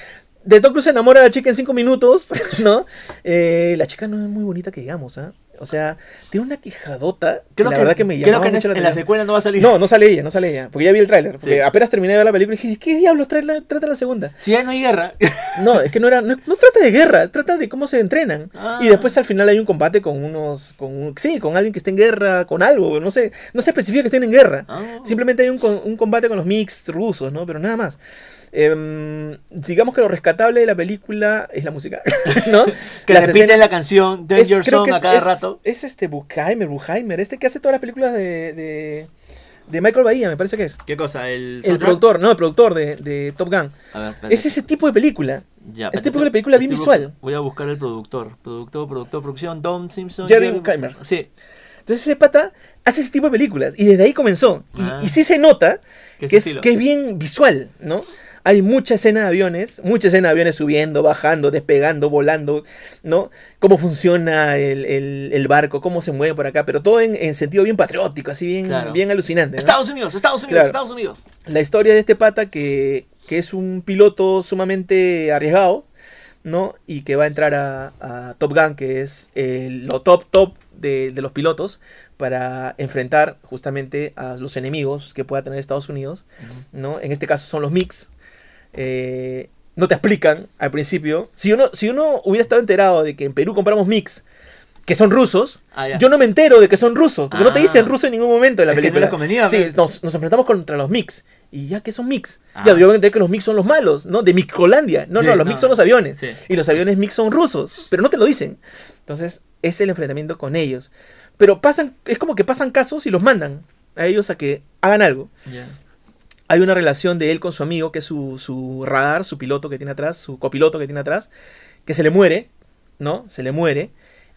De Tom Cruise se enamora a la chica en cinco minutos, ¿no? Eh, la chica no es muy bonita que digamos, ¿ah? O sea, tiene una quijadota. Creo la verdad que me creo que en, mucho la en la atención. secuela no va a salir. No, no sale ella, no sale ella. Porque ya vi el tráiler. Porque Sí. apenas terminé de ver la película y dije, ¿qué diablos trae la- trata la segunda? Si ya no hay guerra. No, es que no era, no, no trata de guerra, trata de cómo se entrenan. Ah. Y después al final hay un combate con unos, con un- sí, con alguien que esté en guerra, con algo, no sé, no se especifica que estén en guerra. Ah. Simplemente hay un, un combate con los mix rusos, ¿no? Pero nada más. Em, digamos que lo rescatable de la película es la música, ¿no? que Las repiten escenas- la canción es- Danger creo Song a es- cada es- rato. Es este Buchheimer, Buchheimer, este que hace todas las películas de, de, de Michael Bahía, me parece que es. ¿Qué cosa? El, El productor, no, el productor de, de Top Gun. A ver. Es ese tipo de película. Ya, este espérate, tipo de película bien visual. Voy a buscar el productor. Productor, productor, producción. Dom Simpson. Jerry Bruckheimer. Sí. Entonces ese pata hace ese tipo de películas y desde ahí comenzó. Y, Ah. y sí se nota Que es es, que es bien visual, ¿no? Hay mucha escena de aviones, mucha escena de aviones subiendo, bajando, despegando, volando, ¿no? Cómo funciona el, el- el barco, cómo se mueve por acá, pero todo en, en sentido bien patriótico, así bien, Claro. bien alucinante. ¿no? Estados Unidos, Estados Unidos, Claro. Estados Unidos. La historia de este pata que, que es un piloto sumamente arriesgado, ¿no? Y que va a entrar a, a Top Gun, que es lo top top de, de los pilotos, para enfrentar justamente a los enemigos que pueda tener Estados Unidos, ¿no? En este caso son los MIX. Eh, no te explican al principio. Si uno, si uno hubiera estado enterado de que en Perú compramos MIX, que son rusos, Ah, yo no me entero de que son rusos, porque no te Ah. dicen ruso en ningún momento en la Es que no película. les convenía, sí, pues. nos, nos enfrentamos contra los mix. ¿Y ya que son mix? Ah. Ya, yo voy a entender que los mix son los malos, ¿no? De Mixcolandia. No, Sí, no, los no. mix son los aviones. Sí. Y los aviones mix son rusos. Pero no te lo dicen. Entonces, es el enfrentamiento con ellos. Pero pasan, es como que pasan casos y los mandan a ellos a que hagan algo. Hay una relación de él con su amigo, que es su, su radar, su piloto que tiene atrás, su copiloto que tiene atrás, que se le muere, ¿no? Se le muere.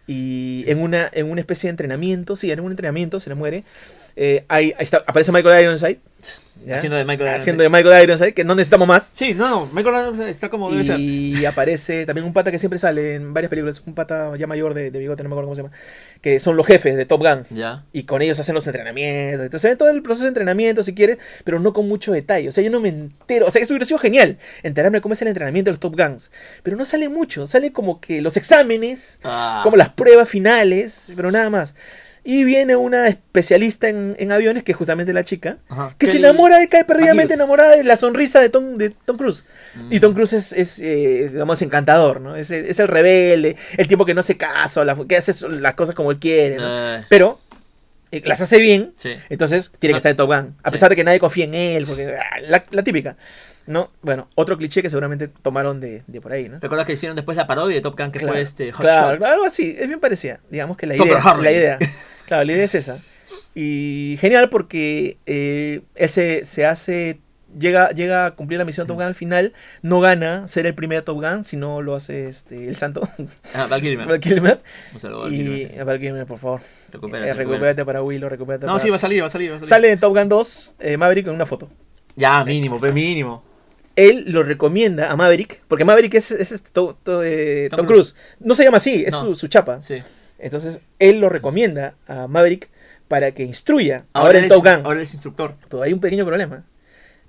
Y en una, en una especie de entrenamiento, sí, en un entrenamiento se le muere. Eh, ahí, ahí está, aparece Michael Ironside. ¿ya? Haciendo de Michael Ironside. Haciendo de Michael Ironside, que no necesitamos más. Sí, no, no, Michael Ironside está como debe ser. Y aparece también un pata que siempre sale en varias películas, un pata ya mayor de, de bigote, no me acuerdo cómo se llama, que son los jefes de Top Gun. Ya. Y con ellos hacen los entrenamientos. Entonces se ve todo el proceso de entrenamiento si quieres, pero no con mucho detalle. O sea, yo no me entero. O sea, eso hubiera sido genial, enterarme cómo es el entrenamiento de los Top Guns. Pero no sale mucho. Sale como que los exámenes, Ah. como las pruebas finales, pero nada más. Y viene una especialista en, en aviones, que es justamente la chica, Ajá. que se enamora, cae perdidamente enamorada de la sonrisa de Tom, de Tom Cruise. Mm. Y Tom Cruise es, es, eh, digamos, encantador, ¿no? Es el, es el rebelde, el tipo que no hace caso, la- que hace las cosas como él quiere, ¿no? Pero eh, las hace bien, sí. entonces tiene que No. estar en Top Gun. A Sí. pesar de que nadie confía en él, porque ah, la, la típica. ¿No? Bueno, otro cliché que seguramente tomaron de, de por ahí, ¿no? ¿Recuerdas que hicieron después la parodia de Top Gun que Claro, fue este Hot claro, Shots? algo así, es bien parecida. Digamos que la idea, la idea. Claro, la idea es esa. Y genial porque eh, ese se hace. Llega, llega a cumplir la misión de Top Gun al final, no gana ser el primer Top Gun, sino lo hace este, el santo, Ah, Val Kilmer. Val Kilmer. Un saludo a Val Y a Val Kilmer, por favor. Recupérate, Eh, recupérate para Willow, recupérate No, para... sí, va a salir, va a salir, va a salir. Sale en Top Gun 2 eh, Maverick en una foto. Ya, mínimo, pues mínimo. Él lo recomienda a Maverick, porque Maverick es, es este, to- to- eh, Tom Tom Cruise. No se llama así, es No. su, su chapa. Sí. Entonces, él lo recomienda a Maverick para que instruya ahora, en Top Gun. Ahora es instructor. Pero hay un pequeño problema.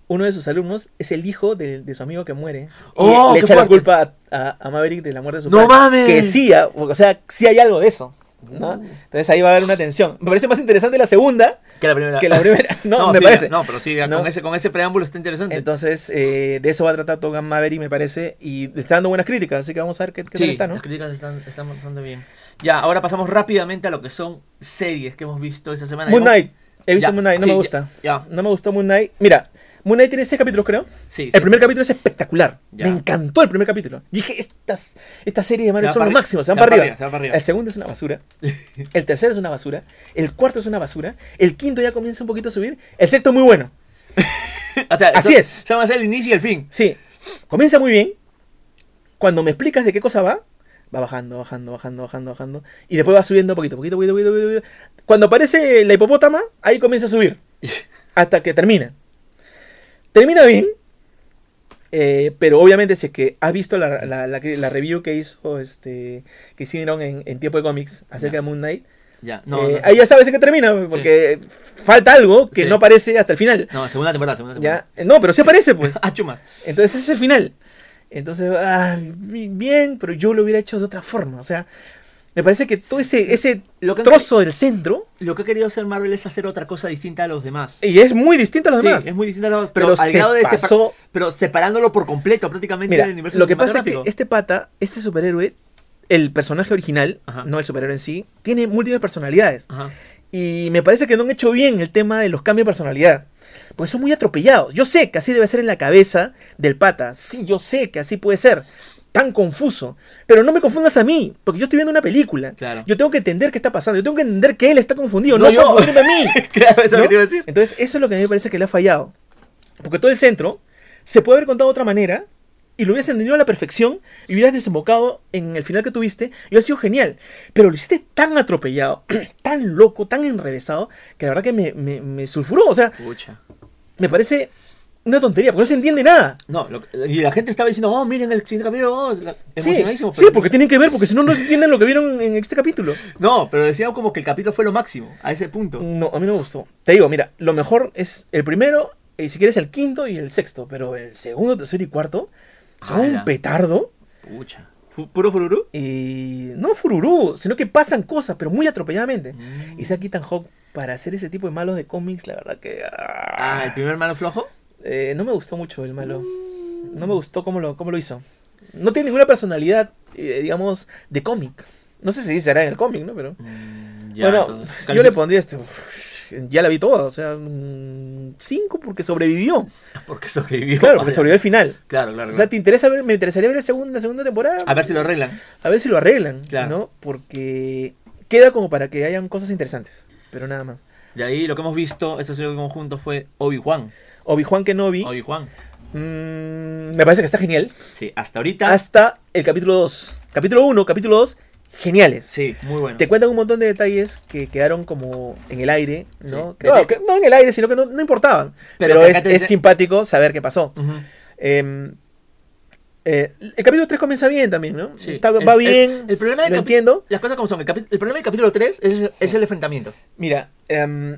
Uno de sus alumnos es el hijo de, de su amigo que muere. Y ¡Oh, le qué echa la culpa a, a- a Maverick de la muerte de su ¡No padre. mames! Que sí, o sea, sí hay algo de eso. ¿no? Uh. Entonces ahí va a haber una tensión. Me parece más interesante la segunda Que la primera. que la primera. No, me sí, parece. No, pero sí, ¿No? Con, ese, con ese preámbulo está interesante. Entonces, eh, de eso va a tratar Top Gun Maverick, me parece. Y está dando buenas críticas, así que vamos a ver qué, qué tal está, ¿no? las críticas están, están bastante bien. Ya, ahora pasamos rápidamente a lo que son series que hemos visto esta semana. Moon Knight. He visto Ya, Moon Knight, no sí, me gusta. Ya, No me gustó Moon Knight. Mira, Moon Knight tiene seis capítulos, creo. sí. sí. El primer capítulo es espectacular. Me encantó el primer capítulo. Dije, estas, esta serie de Marvel son para lo arri- máximo, se van para arriba. para arriba. El segundo es una basura. El tercero es una basura. El cuarto es una basura. El quinto ya comienza un poquito a subir. El sexto muy bueno. O sea, Así eso- es. Se va a hacer el inicio y el fin. Sí, comienza muy bien. Cuando me explicas de qué cosa va, va bajando, bajando, bajando, bajando, bajando. Y después va subiendo poquito, poquito, poquito, poquito, poquito. Cuando aparece la hipopótama, ahí comienza a subir. Hasta que termina. Termina bien. eh, pero obviamente si es que has visto la, la, la, que- la review que hizo este que hicieron en, en tiempo de cómics acerca de Moon Knight Ya, no, eh, no, ahí ya sabes en qué termina porque falta algo que Sí. no aparece hasta el final no, segunda temporada, segunda temporada. ya no pero sí aparece pues Ah, chumas. entonces ese es el final. Entonces, ah, bi- bien, pero yo lo hubiera hecho de otra forma. O sea, me parece que todo ese, ese Lo que- trozo del centro, Lo que ha querido hacer Marvel es hacer otra cosa distinta a los demás. y es muy distinto a los Sí, demás. es muy distinta a los pero, Pero al se grado de separ- pasó- pero separándolo por completo prácticamente Mira, del universo lo que pasa es que este pata, este superhéroe, el personaje original, Ajá. no el superhéroe en sí, tiene múltiples personalidades. Ajá. Y me parece que no han hecho bien el tema de los cambios de personalidad. Porque son muy atropellados. Yo sé que así debe ser en la cabeza del pata. Sí, yo sé que así puede ser. Tan confuso. Pero no me confundas a mí. Porque yo estoy viendo una película. Claro. Yo tengo que entender qué está pasando. Yo tengo que entender que él está confundido. No No, yo. a mí. Claro, eso es lo ¿no? que te iba a decir. Entonces, eso es lo que a mí me parece que le ha fallado. Porque todo el centro se puede haber contado de otra manera y lo hubieras entendido a la perfección y hubieras desembocado en el final que tuviste y hubiera sido genial. Pero lo hiciste tan atropellado, tan loco, tan enrevesado, que la verdad que me, me, me sulfuró. O sea, Pucha. Me parece una tontería, porque no se entiende nada. No, lo y la gente estaba diciendo, oh, miren el siguiente capítulo, oh, la- Sí, sí, porque tienen que ver, porque si no, no entienden lo que vieron en este capítulo. No, pero decían como que el capítulo fue lo máximo, a ese punto. No, a mí no me gustó. Te digo, mira, lo mejor es el primero, y si quieres el quinto y el sexto, pero el segundo, tercero y cuarto son Ala. un petardo. Pucha. ¿Puro fururu? Y no fururú, sino que pasan cosas, pero muy atropelladamente. Mm. Y Ethan Hawke para hacer ese tipo de malos de cómics, la verdad que. Ah, ¿el primer mano flojo? Eh, no me gustó mucho el malo. No me gustó cómo lo, cómo lo hizo. No tiene ninguna personalidad, eh, digamos, de cómic. No sé si será en el cómic, ¿no? Pero. Mm, ya, bueno, entonces, yo le pondría este. Ya la vi toda, o sea, 5 porque sobrevivió. Porque sobrevivió. Claro, porque sobrevivió al final. Claro, claro. O sea. ¿te interesa ver? Me interesaría ver la segunda, segunda temporada. A ver si lo arreglan. A ver si lo arreglan, Claro. ¿no? Porque queda como para que hayan cosas interesantes, pero nada más. De ahí lo que hemos visto, eso sí lo que vimos juntos, fue Obi-Wan. Obi-Wan Kenobi, Obi-Wan. mm, me parece que está genial. Sí, hasta ahorita. Hasta el capítulo 2. Capítulo 1, capítulo 2, geniales. Sí, muy bueno. Te cuentan un montón de detalles que quedaron como en el aire, ¿no? Sí. No, que no en el aire, sino que no, no importaban. Pero es, te es simpático saber qué pasó. Ujú. Eh, eh, el capítulo 3 comienza bien también, ¿no? Sí. Está- El- va bien, el problema del lo entiendo. Las cosas como son. El problema del capítulo 3 es, es el enfrentamiento. Mira, em,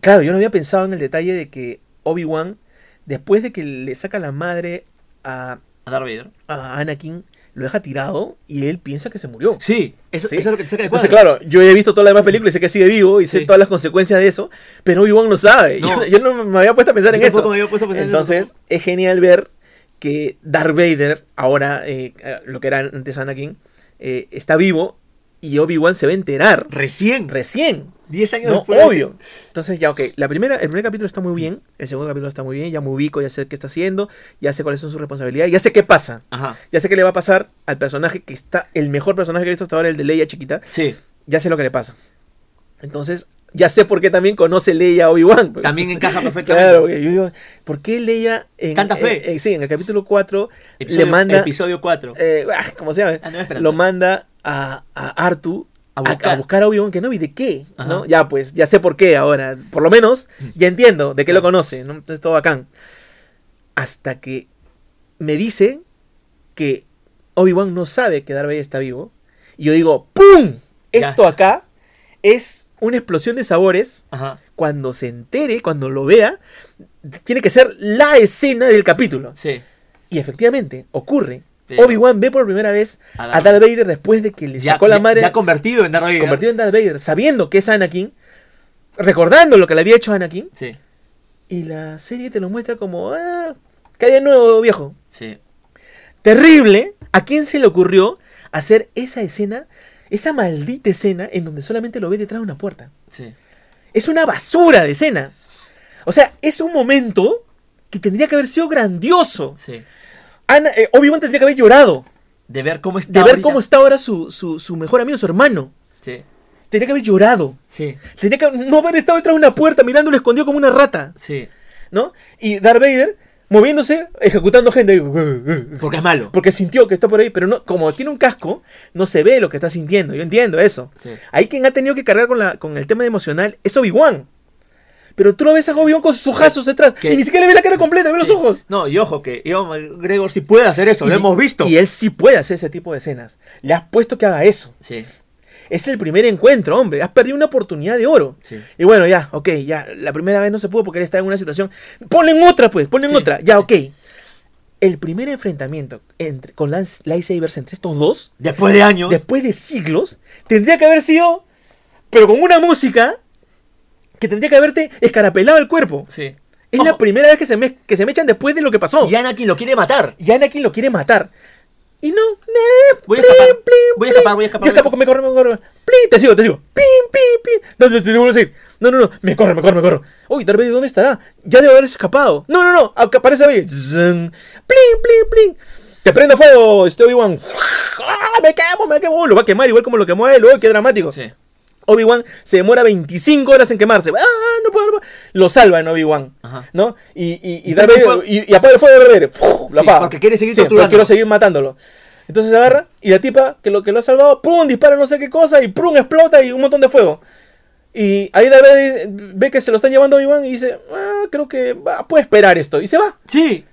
claro, yo no había pensado en el detalle de que Obi-Wan, después de que le saca la madre a, A Darth Vader. a Anakin, lo deja tirado y él piensa que se murió. Sí, eso, Sí. eso es lo que te saca Entonces, claro, yo he visto todas las demás películas y sé que sigue vivo y sé Sí. todas las consecuencias de eso, pero Obi-Wan no sabe. No. Yo, yo no me había puesto a pensar Yo en tampoco eso. me había puesto a pensar en eso Entonces, es genial ver que Darth Vader, ahora eh, eh, lo que era antes Anakin, eh, está vivo y Obi-Wan se va a enterar Recién. recién. 10 años No, después. obvio. Entonces ya, ok, la primera, el primer capítulo está muy bien, el segundo capítulo está muy bien, ya me ubico, ya sé qué está haciendo, ya sé cuáles son sus responsabilidades, ya sé qué pasa. Ajá. Ya sé qué le va a pasar al personaje que está, el mejor personaje que he visto hasta ahora, el de Leia chiquita, Sí. ya sé lo que le pasa. Entonces, ya sé por qué también conoce Leia a Obi-Wan. pues. También encaja perfectamente. Claro, porque yo digo, ¿por qué Leia en, Tanta fe. eh, eh, sí, en el capítulo 4 Episodio, le manda, episodio 4. eh, ah, ¿cómo se llama? Ah, no, lo manda a, a Artu A a buscar. a buscar a Obi-Wan Kenobi. ¿De qué? Ajá. ¿No? Ya, pues, ya sé por qué ahora. Por lo menos, ya entiendo de qué lo conoce. ¿no? Entonces, todo bacán. Hasta que me dice que Obi-Wan no sabe que Darth Vader está vivo. Y yo digo, ¡pum! Ya. Esto acá es una explosión de sabores. Ajá. Cuando se entere, cuando lo vea, tiene que ser la escena del capítulo. Sí. Y efectivamente, ocurre. Obi-Wan ve por primera vez A a Darth Vader después de que le Ya, sacó la ya- madre, ya convertido en Darth Vader. convertido en Darth Vader, sabiendo que es Anakin, recordando lo que le había hecho Anakin, Sí, y la serie te lo muestra como, ah, ¿qué hay de nuevo, viejo? sí. Terrible. ¿A quién se le ocurrió hacer esa escena, esa maldita escena en donde solamente lo ve detrás de una puerta? Sí. Es una basura de escena. O sea, es un momento que tendría que haber sido grandioso. Sí. Ana- eh, Obi-Wan tendría que haber llorado. De ver cómo está. De ver ahorita. cómo está ahora su, su, su mejor amigo, su hermano. Sí. Tendría que haber llorado. Sí. Tendría que no haber estado detrás de una puerta mirándolo escondido como una rata. Sí. ¿no? Y Darth Vader moviéndose, ejecutando gente. Porque es malo. Porque sintió que está por ahí, pero no, como tiene un casco, no se ve lo que está sintiendo. Yo entiendo eso. Sí. Ahí quien ha tenido que cargar con, la, con el tema emocional es Obi-Wan. Pero tú lo ves a Obi-Wan con sus ojazos detrás. que- Y ni siquiera le ve la cara completa, ve los ojos. No, y ojo, que Ian Gregor sí puede hacer eso, lo Y- hemos visto. Y él sí puede hacer ese tipo de escenas. Le has puesto que haga eso. Sí, Es el primer encuentro, hombre. Has perdido una oportunidad de oro. sí. Y bueno, ya, ok, ya. La primera vez no se pudo porque él está en una situación. Ponle en otra, pues, ponle en Sí, otra. Ya, ok. El primer enfrentamiento entre, con Lance lightsabers entre estos dos, Después de años. después de siglos, tendría que haber sido, pero con una música que tendría que haberte escarapelado el cuerpo. Sí. Es Ojo, la primera vez que se, me, que se me echan después de lo que pasó. Y Anakin lo quiere matar. Y Anakin lo quiere matar. Y no, eh, Voy a escapar, plin, voy a escapar, voy a escapar, Yo voy a escapo, me corro, me corro. Te sigo, te sigo. Pim, pim, pim. No, te, te debo decir. No, no, no. Me corro, me corro, me corro. Uy, Darth Vader, ¿dónde estará? Ya debe haber escapado. No, no, no. Aparece ahí. Zzzn. Plin, plin, plin. Te prendo fuego, este Obi-Wan. ¡Ah, me quemo, me quemo. Lo va a quemar igual como lo quemó él. Uy, qué dramático. Sí. Obi-Wan se demora 25 horas en quemarse. ¡Ah, no puedo! no puedo! Lo salva en Obi-Wan. ¿No? Y, y, y, Darth Vader- y, y apaga el fuego de Darth Vader. Lo Sí, porque quiere seguir Sí, porque quiero seguir matándolo. Entonces agarra y la tipa que lo, que lo ha salvado, ¡pum! dispara no sé qué cosa y ¡pum! explota y un montón de fuego. Y ahí Darth Vader ve que se lo están llevando a Obi-Wan y dice, ah, creo que va, puede esperar esto. Y se va. Sí.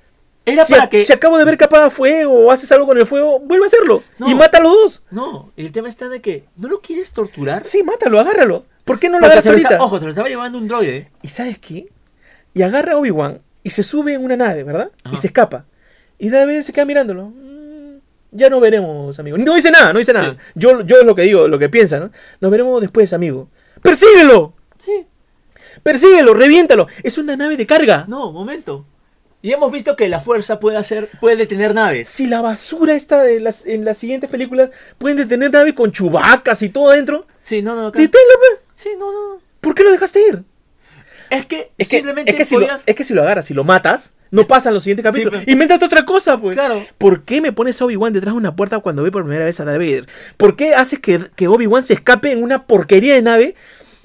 Era Si, para a- que. si acabo de ver que apaga fuego o haces algo con el fuego, vuelve a hacerlo. No. Y mata a los dos. No, el tema está de que. ¿No lo quieres torturar? Sí, mátalo, agárralo. ¿Por qué no lo agarras ahorita? está- ojo, te lo estaba llevando un droide. ¿Y sabes qué? Y agarra a Obi-Wan y se sube en una nave, ¿verdad? Ajá. Y se escapa. Y Vader se queda mirándolo. Mm, ya no veremos, amigo. No dice nada, no dice nada. Sí. Yo, yo es lo que digo, lo que piensa, ¿no? Nos veremos después, amigo. ¡Persíguelo! Sí. ¡Persíguelo! ¡Reviéntalo! Es una nave de carga. No, momento. Y hemos visto que la fuerza puede hacer. puede detener naves. Si la basura esta de las, en las siguientes películas pueden detener naves con chubacas y todo adentro, Sí, no, no, acá- deténlo, pe. Sí, no, no. ¿Por qué lo dejaste ir? Es que Es que, simplemente es que si lo, podías- es que si lo agarras y lo matas, no pasan los siguientes capítulos. pero- Invéntate otra cosa, pues. Claro. ¿Por qué me pones a Obi-Wan detrás de una puerta cuando ve por primera vez a Darth Vader? ¿Por qué haces que, que Obi-Wan se escape en una porquería de nave,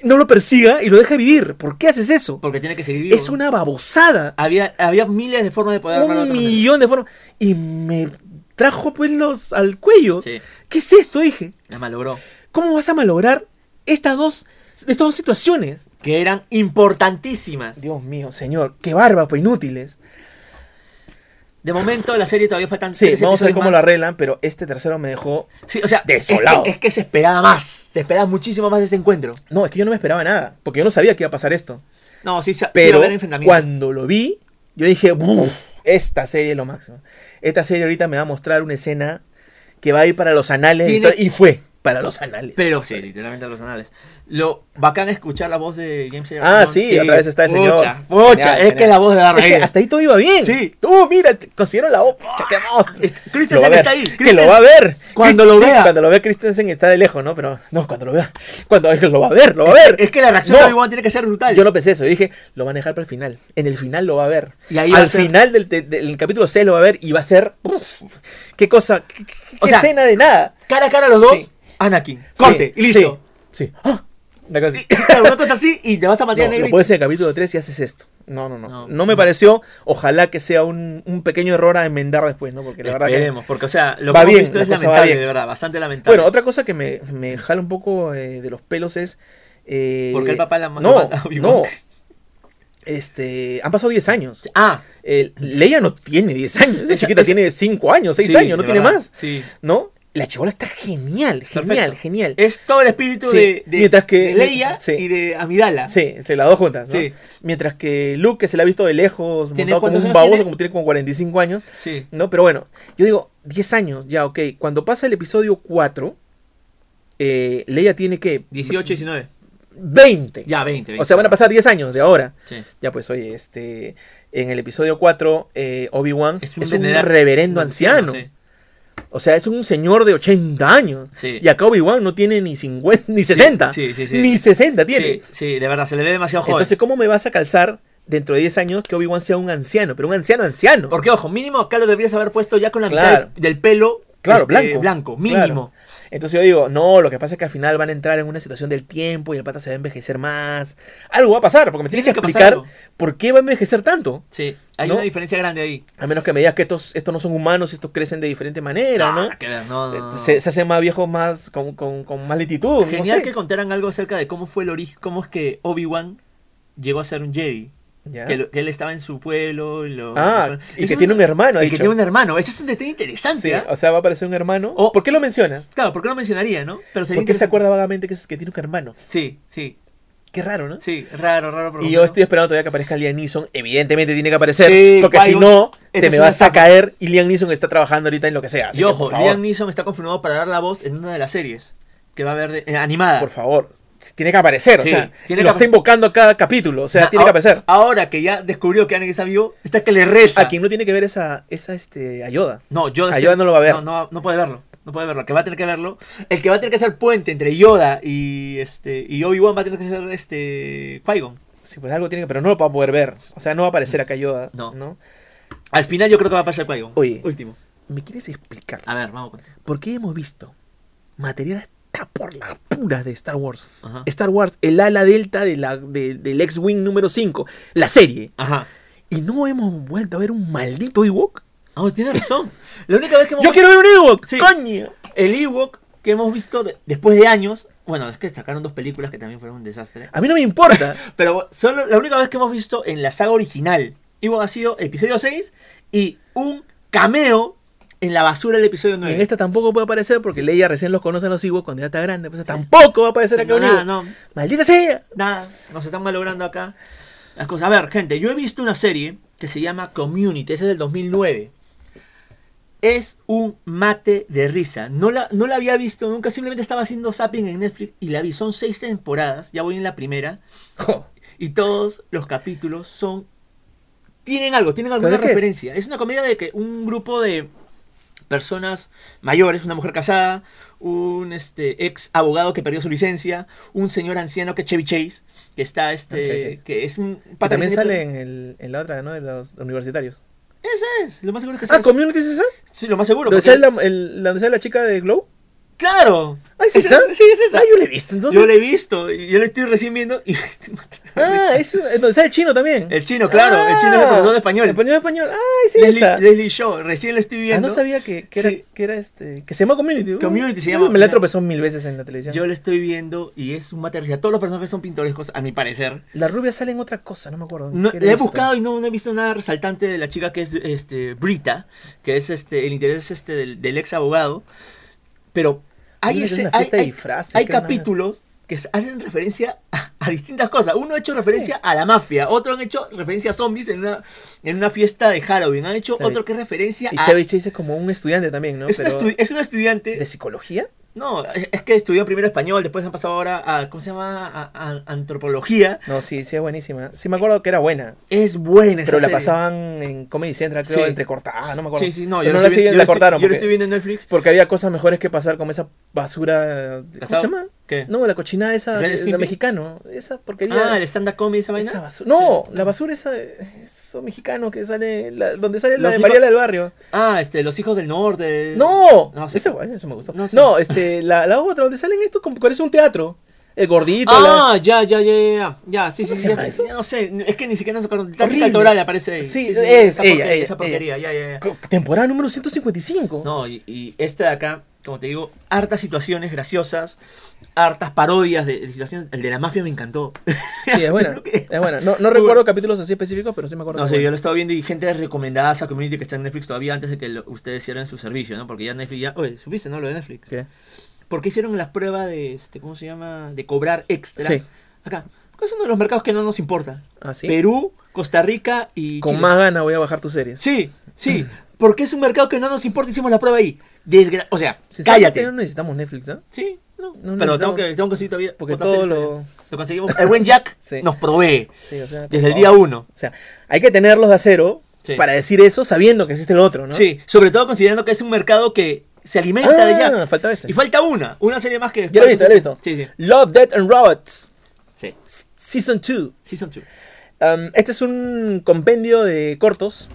no lo persiga y lo deje vivir? ¿Por qué haces eso? Porque tiene que seguir vivo. Es una babosada. Había, había miles de formas de poder Un millón de formas. Y me trajo pues los al cuello. Sí. ¿Qué es esto? Dije. La malogró. ¿Cómo vas a malograr estas dos, estas dos situaciones? Que eran importantísimas. Dios mío, señor, qué barba, pues inútiles. De momento la serie todavía faltan Sí, vamos a ver cómo más. lo arreglan, pero este tercero me dejó. Sí, o sea, Desolado. Es que, es que se esperaba más. Se esperaba muchísimo más de este encuentro. No, es que yo no me esperaba nada, porque yo no sabía que iba a pasar esto. No, sí, sí Pero enfrentamiento. cuando lo vi, yo dije, "Uf, esta serie es lo máximo. Esta serie ahorita me va a mostrar una escena que va a ir para los anales de Tiene- historia", y fue para los anales. Pero sí, literalmente a los anales. Lo bacán es escuchar la voz de James Earl Ah, Jones. sí, otra vez está el señor. Pucha, pucha, Genial, es genial. que la voz de Es que Vader. hasta ahí todo iba bien. Sí. Tú, mira, consiguieron la voz. Pucha, qué monstruo. Es- Christensen está ahí. Que lo va a ver. Cuando Christ- lo sí, vea. Cuando lo vea Christensen está de lejos, ¿no? Pero no, cuando lo vea. Cuando es que lo va a ver, lo va a ver. Es que la reacción No. de Obi-Wan tiene que ser brutal. Yo no pensé eso, yo dije, lo van a dejar para el final. En el final lo va a ver. Y ahí va Al a ser- final del, de- del capítulo 6 lo va a ver y va a ser. uf, qué cosa, qué, qué- O sea, escena de nada. Cara a cara los dos, Sí. Anakin. Corte, y listo. Sí. ¡Ah! Una cosa así. Y- claro, una cosa así y te vas a No, matar puedes en el capítulo 3 y haces esto. No, no, no. No. No, me pareció. Ojalá que sea un, un pequeño error a enmendar después, ¿no? Porque la verdad que. Esperemos, porque o sea, lo Va que bien, visto es lamentable, de verdad, bastante lamentable. Bueno, otra cosa que me, me jala un poco eh, de los pelos es. eh, ¿Por qué el papá la- No, no. Este. Han pasado 10 años. Ah, El- Leia no tiene 10 años. Esa chiquita tiene 5 años, 6 sí, años, no tiene verdad, más. Sí. ¿No? La chivola está genial, genial, Perfecto. genial. Es todo el espíritu Sí, de, de, mientras que- de Leia sí. y de Amidala. Sí, se las dos juntas. ¿no? Sí. Mientras que Luke, que se la ha visto de lejos, ¿Tiene montado como un baboso, tiene? como tiene como 45 años. Sí. ¿no? Pero bueno, yo digo, 10 años, ya, ok. Cuando pasa el episodio 4, eh, Leia tiene que 18, 19. 20. Ya, 20. 20. O sea, van a pasar 10 años de ahora. Sí. Ya pues, oye, este, en el episodio 4, eh, Obi-Wan es un, general- reverendo anciano. Sí. O sea, es un señor de 80 años. Sí. Y acá Obi-Wan no tiene ni 50, ni 60. sí, sí, sí. Ni 60 tiene. Sí, sí, de verdad, se le ve demasiado joven. Entonces, ¿cómo me vas a calzar dentro de 10 años que Obi-Wan sea un anciano? Pero un anciano anciano. Porque, ojo, mínimo acá lo deberías haber puesto ya con la Claro. mitad del, del pelo Claro, este, blanco. Blanco, Claro. Entonces yo digo, no, lo que pasa es que al final van a entrar en una situación del tiempo y el pata se va a envejecer más. Algo va a pasar, porque me tienes que, explicar por qué va a envejecer tanto. Sí, hay ¿No? una diferencia grande ahí. A menos que me digas que estos, estos no son humanos, estos crecen de diferente manera, ¿no? Nada que ver, no, no, no. Se, se hacen más viejos más con, con- con más lentitud. no Genial sé. que contaran algo acerca de cómo fue el origen, cómo es que Obi-Wan llegó a ser un Jedi. Que, lo- que él estaba en su pueblo. y lo- Ah, y que tiene un hermano, Y que tiene un hermano. Ese es un detalle interesante. Sí, ¿ah? o sea, va a aparecer un hermano. O- ¿Por qué lo mencionas? Claro, ¿por qué no mencionaría, no? Pero sería Porque se acuerda vagamente que, es- que tiene un hermano. Sí, sí, Qué raro, ¿no? sí, raro, raro. Y yo estoy esperando todavía que aparezca Liam Neeson. Evidentemente tiene que aparecer. Sí, porque si no, esto te me vas a caer. Y Liam Neeson está trabajando ahorita en lo que sea. así Y que, ojo, favor, Liam Neeson está confirmado para dar la voz en una de las series que va a haber de- eh, animada. por favor. Tiene que aparecer. Sí, o sea, tiene lo que está invocando cada capítulo. O sea, tiene que aparecer. Ahora que ya descubrió que Anakin está vivo, está que le reza. A quien no tiene que ver esa, esa este, Yoda. No, Yoda, A es Yoda que- no lo va a ver. No, no, no puede verlo. No puede verlo. El que va a tener que verlo. El que va a tener que hacer puente entre Yoda y este y Obi-Wan va a tener que ser este Qui-Gon. Sí, pues algo tiene que, pero no lo va a poder ver. O sea, no va a aparecer acá Yoda. No. ¿no? Al final yo creo que va a pasar Qui-Gon. Oye. Último. ¿Me quieres explicar? A ver, vamos. ¿Por qué hemos visto material hasta por la pura de Star Wars? Ajá. Star Wars, el ala delta de la, de- del X-Wing número 5, la serie. Ajá. Y no hemos vuelto a ver un maldito Ewok. Ah, tienes razón. La única vez que hemos Yo quiero ver un Ewok, Sí. coño. el Ewok que hemos visto de- después de años. Bueno, es que sacaron dos películas que también fueron un desastre. A mí no me importa. Pero solo la única vez que hemos visto en la saga original Ewok ha sido episodio 6 y un cameo en la basura del episodio Y 9. en esta tampoco puede aparecer porque Leia recién los conoce a los Ewoks cuando ya está grande. Pues tampoco va a aparecer acá no, nada, no, ¡Maldita sea! nada, nos están malogrando acá las cosas. A ver, gente, yo he visto una serie que se llama Community, esa es del 2009. Es un mate de risa. No la, no la había visto nunca, simplemente estaba haciendo zapping en Netflix y la vi. Son seis temporadas, ya voy en la primera. Jo. Y todos los capítulos son. Tienen algo, tienen alguna referencia. Es? una comedia de que un grupo de personas mayores, una mujer casada, un este ex abogado que perdió su licencia, un señor anciano que es Chevy Chase, que está Ah, este. Chase. que es un pata también sale en, el- en la otra, ¿no? De los universitarios. Ese es, lo más seguro es que Ah, sea. ¿Community es esa? Sí, lo más seguro. ¿Donde porque- sale la, el- la- donde sale la chica de Glow? Claro. Ay, ¿sí Esa-? Sí, es esa. Ah, yo la he visto entonces. Yo la he visto y yo la estoy recién viendo y Ah, es es sale el chino también. El chino, claro, el chino es el profesor de español. El español español. Ay, sí, Leslie, esa. Leslie Shaw, recién la estoy Ah, viendo. no sabía que, que era, Sí. que era este. Que se llama Community. Uy, Community se llama. Me la he tropezado mil veces en la televisión. Yo la estoy viendo y es un material. Todos los personajes son pintorescos, a mi parecer. La rubia sale en otra cosa, no me acuerdo. No, ¿Qué la he buscado y no, no he visto nada resaltante de la chica que es este, Brita, que es este el interés este del, del ex abogado. Pero hay, ese, hay, hay- capítulos que hacen referencia a, a distintas cosas. Uno ha hecho referencia a la mafia, otro han hecho referencia a zombies en una, en una fiesta de Halloween, han hecho Claro, otro que es referencia Y a... Chevy Chase es como un estudiante también, ¿no? Pero- es un estudiante... ¿De psicología? No, es, que estudió primero español, después han pasado ahora a, ¿cómo se llama? A, a antropología. No, sí, sí es buenísima. Sí me acuerdo que era buena. Es buena esa Pero la pasaban en Comedy Central, creo, Sí. entrecortada, no me acuerdo. Sí, sí, no, Pero yo no la viendo- la lo estoy- cortaron. Yo lo estoy viendo en Netflix. porque había cosas mejores que pasar con esa basura. ¿Cómo se llama? ¿Qué? No, la cochinada esa, la mexicano. Esa porquería. Ah, el stand-up comedy, esa vaina. esa basura. No, la basura esa, eso mexicano que sale, la- donde sale la Los de Mariela del Barrio. Ah, este, Los Hijos del Norte. No, No, sí. esa, bueno, eso me gustó. No, No, sí. este, la, la otra donde salen estos como parece un teatro. El gordito, Ah, ya, ya, ya, ya. Ya, sí, sí, ¿Cómo sí. Ya, sé, no sé. Es que ni siquiera nos acuerdo. Horrible. Toral aparece ahí. Sí, es esa ella, porquería, ella, Esa porquería, ya, ya, ya. la... Temporada número 155. No, y, y este de acá, como te digo, hartas situaciones graciosas, hartas parodias de, de situaciones. El de la mafia me encantó. Sí, es buena. Es buena. No, no recuerdo capítulos así específicos, pero sí me acuerdo. No sé, yo lo he estado viendo y gente recomendada a esa community que está en Netflix todavía antes de que lo- ustedes cierren su servicio, ¿no? Porque ya Netflix ya... Oye, ¿supiste, no? Lo de Netflix. ¿Qué? ¿Por qué hicieron las pruebas de, este, ¿cómo se llama? De cobrar extra. Sí. Acá. Porque es uno de los mercados que no nos importa. ¿Ah, sí? Perú, Costa Rica y Con Chile. más ganas voy a bajar tus series. Sí, sí. Porque es un mercado que no nos importa, hicimos la prueba ahí. Desgra o sea, cállate. No necesitamos Netflix, ¿no? Sí, no. No pero necesitamos- tengo que, tengo que conseguir todavía. Porque todo lo-. Lo conseguimos. El buen Jack Sí. nos provee. Sí, o sea, Desde el día uno. O sea, hay que tenerlos de acero Sí. para decir eso sabiendo que existe el otro, ¿no? Sí, sobre todo considerando que es un mercado que se alimenta de Ah, Jack. faltaba este. Y falta una, una serie más que... Ya lo he visto, ya lo he visto. Sí, sí. Love, Death and Robots. Sí. Season 2. Season 2. Um, este es un compendio de cortos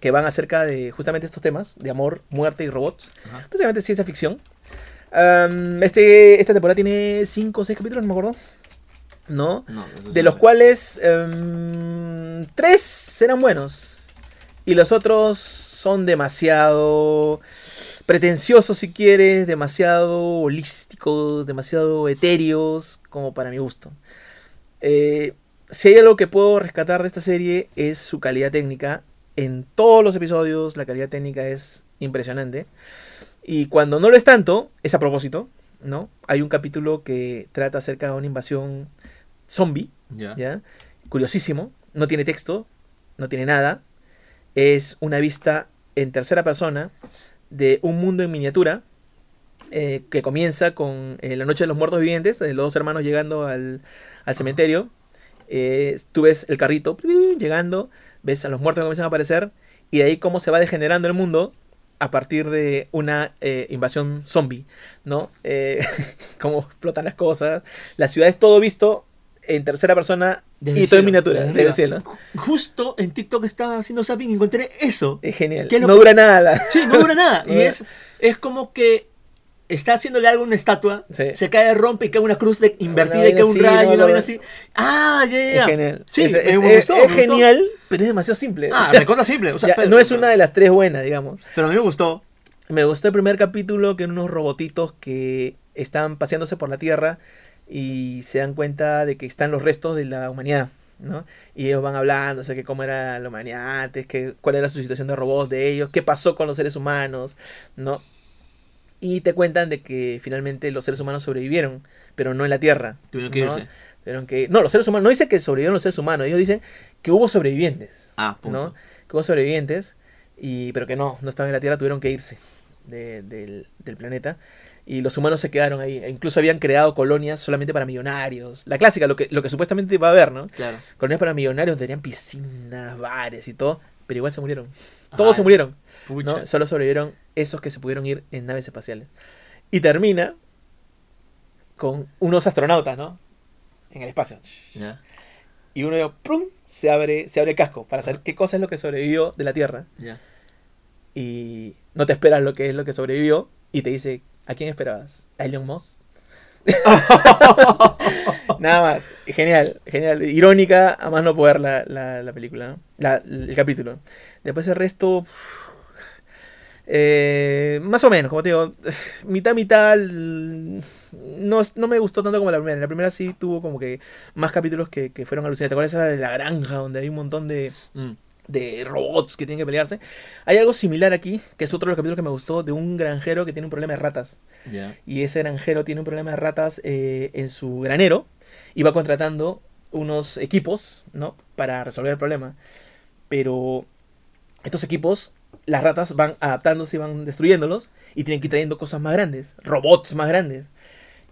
que van acerca de justamente estos temas, de amor, muerte y robots. Básicamente ciencia ficción. Este, esta temporada tiene 5 o 6 capítulos, no me acuerdo. ¿No? De los cuales 3 serán buenos. Y los otros son demasiado pretenciosos, si quieres, demasiado holísticos, demasiado etéreos, como para mi gusto. Eh, si hay algo que puedo rescatar de esta serie es su calidad técnica. En todos los episodios la calidad técnica es impresionante. Y cuando no lo es tanto, es a propósito, ¿no? Hay un capítulo que trata acerca de una invasión zombie, Ya. ¿ya? Curiosísimo, no tiene texto, no tiene nada. Es una vista en tercera persona de un mundo en miniatura eh, que comienza con eh, la noche de los muertos vivientes, de los dos hermanos llegando al, al cementerio. Eh, tú ves el carrito llegando, ves a los muertos que comienzan a aparecer y de ahí cómo se va degenerando el mundo a partir de una eh, invasión zombie, ¿no? Eh, cómo explotan las cosas. La ciudad es todo visto en tercera persona Desde y todo en miniatura, desde desde el arriba. cielo. Justo en TikTok estaba haciendo zapping y encontré eso. Es genial. ¿Qué es lo no que- dura nada. la- Sí, no dura nada. Y es, es como que está haciéndole algo a una estatua, Sí. se cae, rompe y cae una cruz de- invertida y cae un rayo, no, una vaina así. Ah, ya, ya, Es genial. Sí, es, me- es- me es- gustó, es me gustó. genial, pero es demasiado simple. Ah, O sea, simple. O sea, ya, pero- no es una de las tres buenas, digamos. Pero a mí me gustó. Me gustó el primer capítulo que eran unos robotitos que están paseándose por la Tierra y se dan cuenta de que están los restos de la humanidad, ¿no? Y ellos van hablando, o sea, que cómo era la humanidad antes, que, cuál era su situación de robots de ellos, qué pasó con los seres humanos, ¿no? Y te cuentan de que finalmente los seres humanos sobrevivieron, pero no en la Tierra. Tuvieron que ¿no? irse. Tuvieron que- no, los seres humanos, no dice que sobrevivieron los seres humanos, ellos dicen que hubo sobrevivientes. Ah, punto. ¿no? Que hubo sobrevivientes, y, pero que no, no estaban en la Tierra, tuvieron que irse de- del, del planeta. Y los humanos se quedaron ahí. E incluso habían creado colonias solamente para millonarios. La clásica, lo que, lo que supuestamente va a haber, ¿no? Claro. Colonias para millonarios, tenían piscinas, bares y todo. Pero igual se murieron. Todos se murieron. ¿No? Solo sobrevivieron esos que se pudieron ir en naves espaciales. Y termina con unos astronautas, ¿no? En el espacio. Y uno ¡prum! se abre, se abre el casco para saber qué cosa es lo que sobrevivió de la Tierra. ya. Y no te esperas lo que es lo que sobrevivió. Y te dice, ¿a quién esperabas? ¿A Elon Musk? Nada más. Genial, genial. Irónica, a más no poder la, la, la película, ¿no? La- el capítulo. Después el resto... eh, más o menos, como te digo, mitad, mitad. No, no me gustó tanto como la primera. La primera sí tuvo como que más capítulos que, que fueron alucinantes. ¿Te acuerdas esa de la granja donde hay un montón de, Mm. de robots que tienen que pelearse? Hay algo similar aquí, que es otro de los capítulos que me gustó, de un granjero que tiene un problema de ratas. Y ese granjero tiene un problema de ratas eh, en su granero y va contratando unos equipos, ¿no? Para resolver el problema. Pero estos equipos, las ratas van adaptándose y van destruyéndolos y tienen que ir trayendo cosas más grandes, robots más grandes.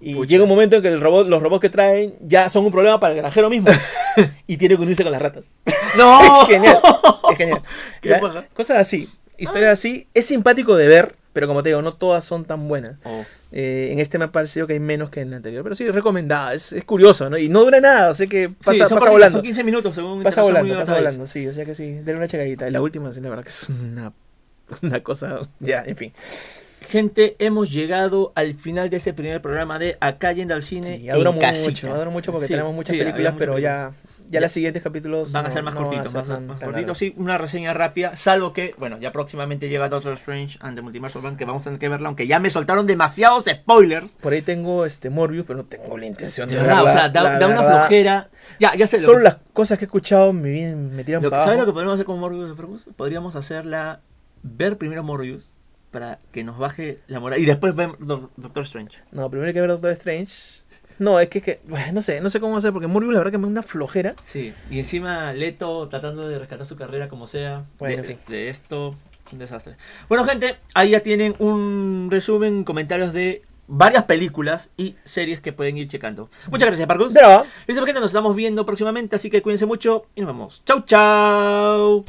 Y Pucha. llega un momento en que el robot, los robots que traen ya son un problema para el granjero mismo y tiene que unirse con las ratas. ¡No! Es genial, es genial. Qué Ya, paja. Cosas así, historias así. Es simpático de ver, pero como te digo, no todas son tan buenas. Oh. Eh, en este me ha parecido que hay menos que en el anterior, pero sí, recomendada. Es, es curioso, ¿no? Y no dura nada, o sea que pasa, Sí, son pasa volando. Son 15 minutos según Pasa volando, pasa volando, sí, o sea que sí, denle una checadita. Y la última, sí, la verdad que es una, una cosa, ya, en fin. Gente, hemos llegado al final de este primer programa de Acá yendo al cine. Sí, ya duró en mucho, casita. ya duró mucho porque Sí, tenemos muchas sí, películas, muchas pero películas. Ya, los siguientes capítulos Van a ser más no cortitos, más cortitos, sí, una reseña rápida, salvo que, bueno, ya próximamente llega Doctor Strange and the Multiverse of Man, que vamos a tener que verla, aunque ya me soltaron demasiados spoilers. Por ahí tengo este Morbius, pero no tengo la intención de, De verdad, o verla, sea, da, la da una verdad. flojera. Ya, ya sé. lo Solo que- las cosas que he escuchado me, vienen, me tiran lo para ¿Sabes lo que podríamos hacer con Morbius? Podríamos hacerla, ver primero Morbius, para que nos baje la moral, y después ver Do- Doctor Strange. No, primero hay que ver Doctor Strange. No, es que, que bueno, no sé, no sé cómo hacer, porque Morbius la verdad que me da una flojera. Sí, y encima Leto tratando de rescatar su carrera como sea. Bueno, de, en fin. de esto, un desastre. Bueno, gente, ahí ya tienen un resumen, comentarios de varias películas y series que pueden ir checando. Muchas gracias, Parcus. De nada. Listo, gente, nos estamos viendo próximamente, así que cuídense mucho y nos vemos. Chau, chau.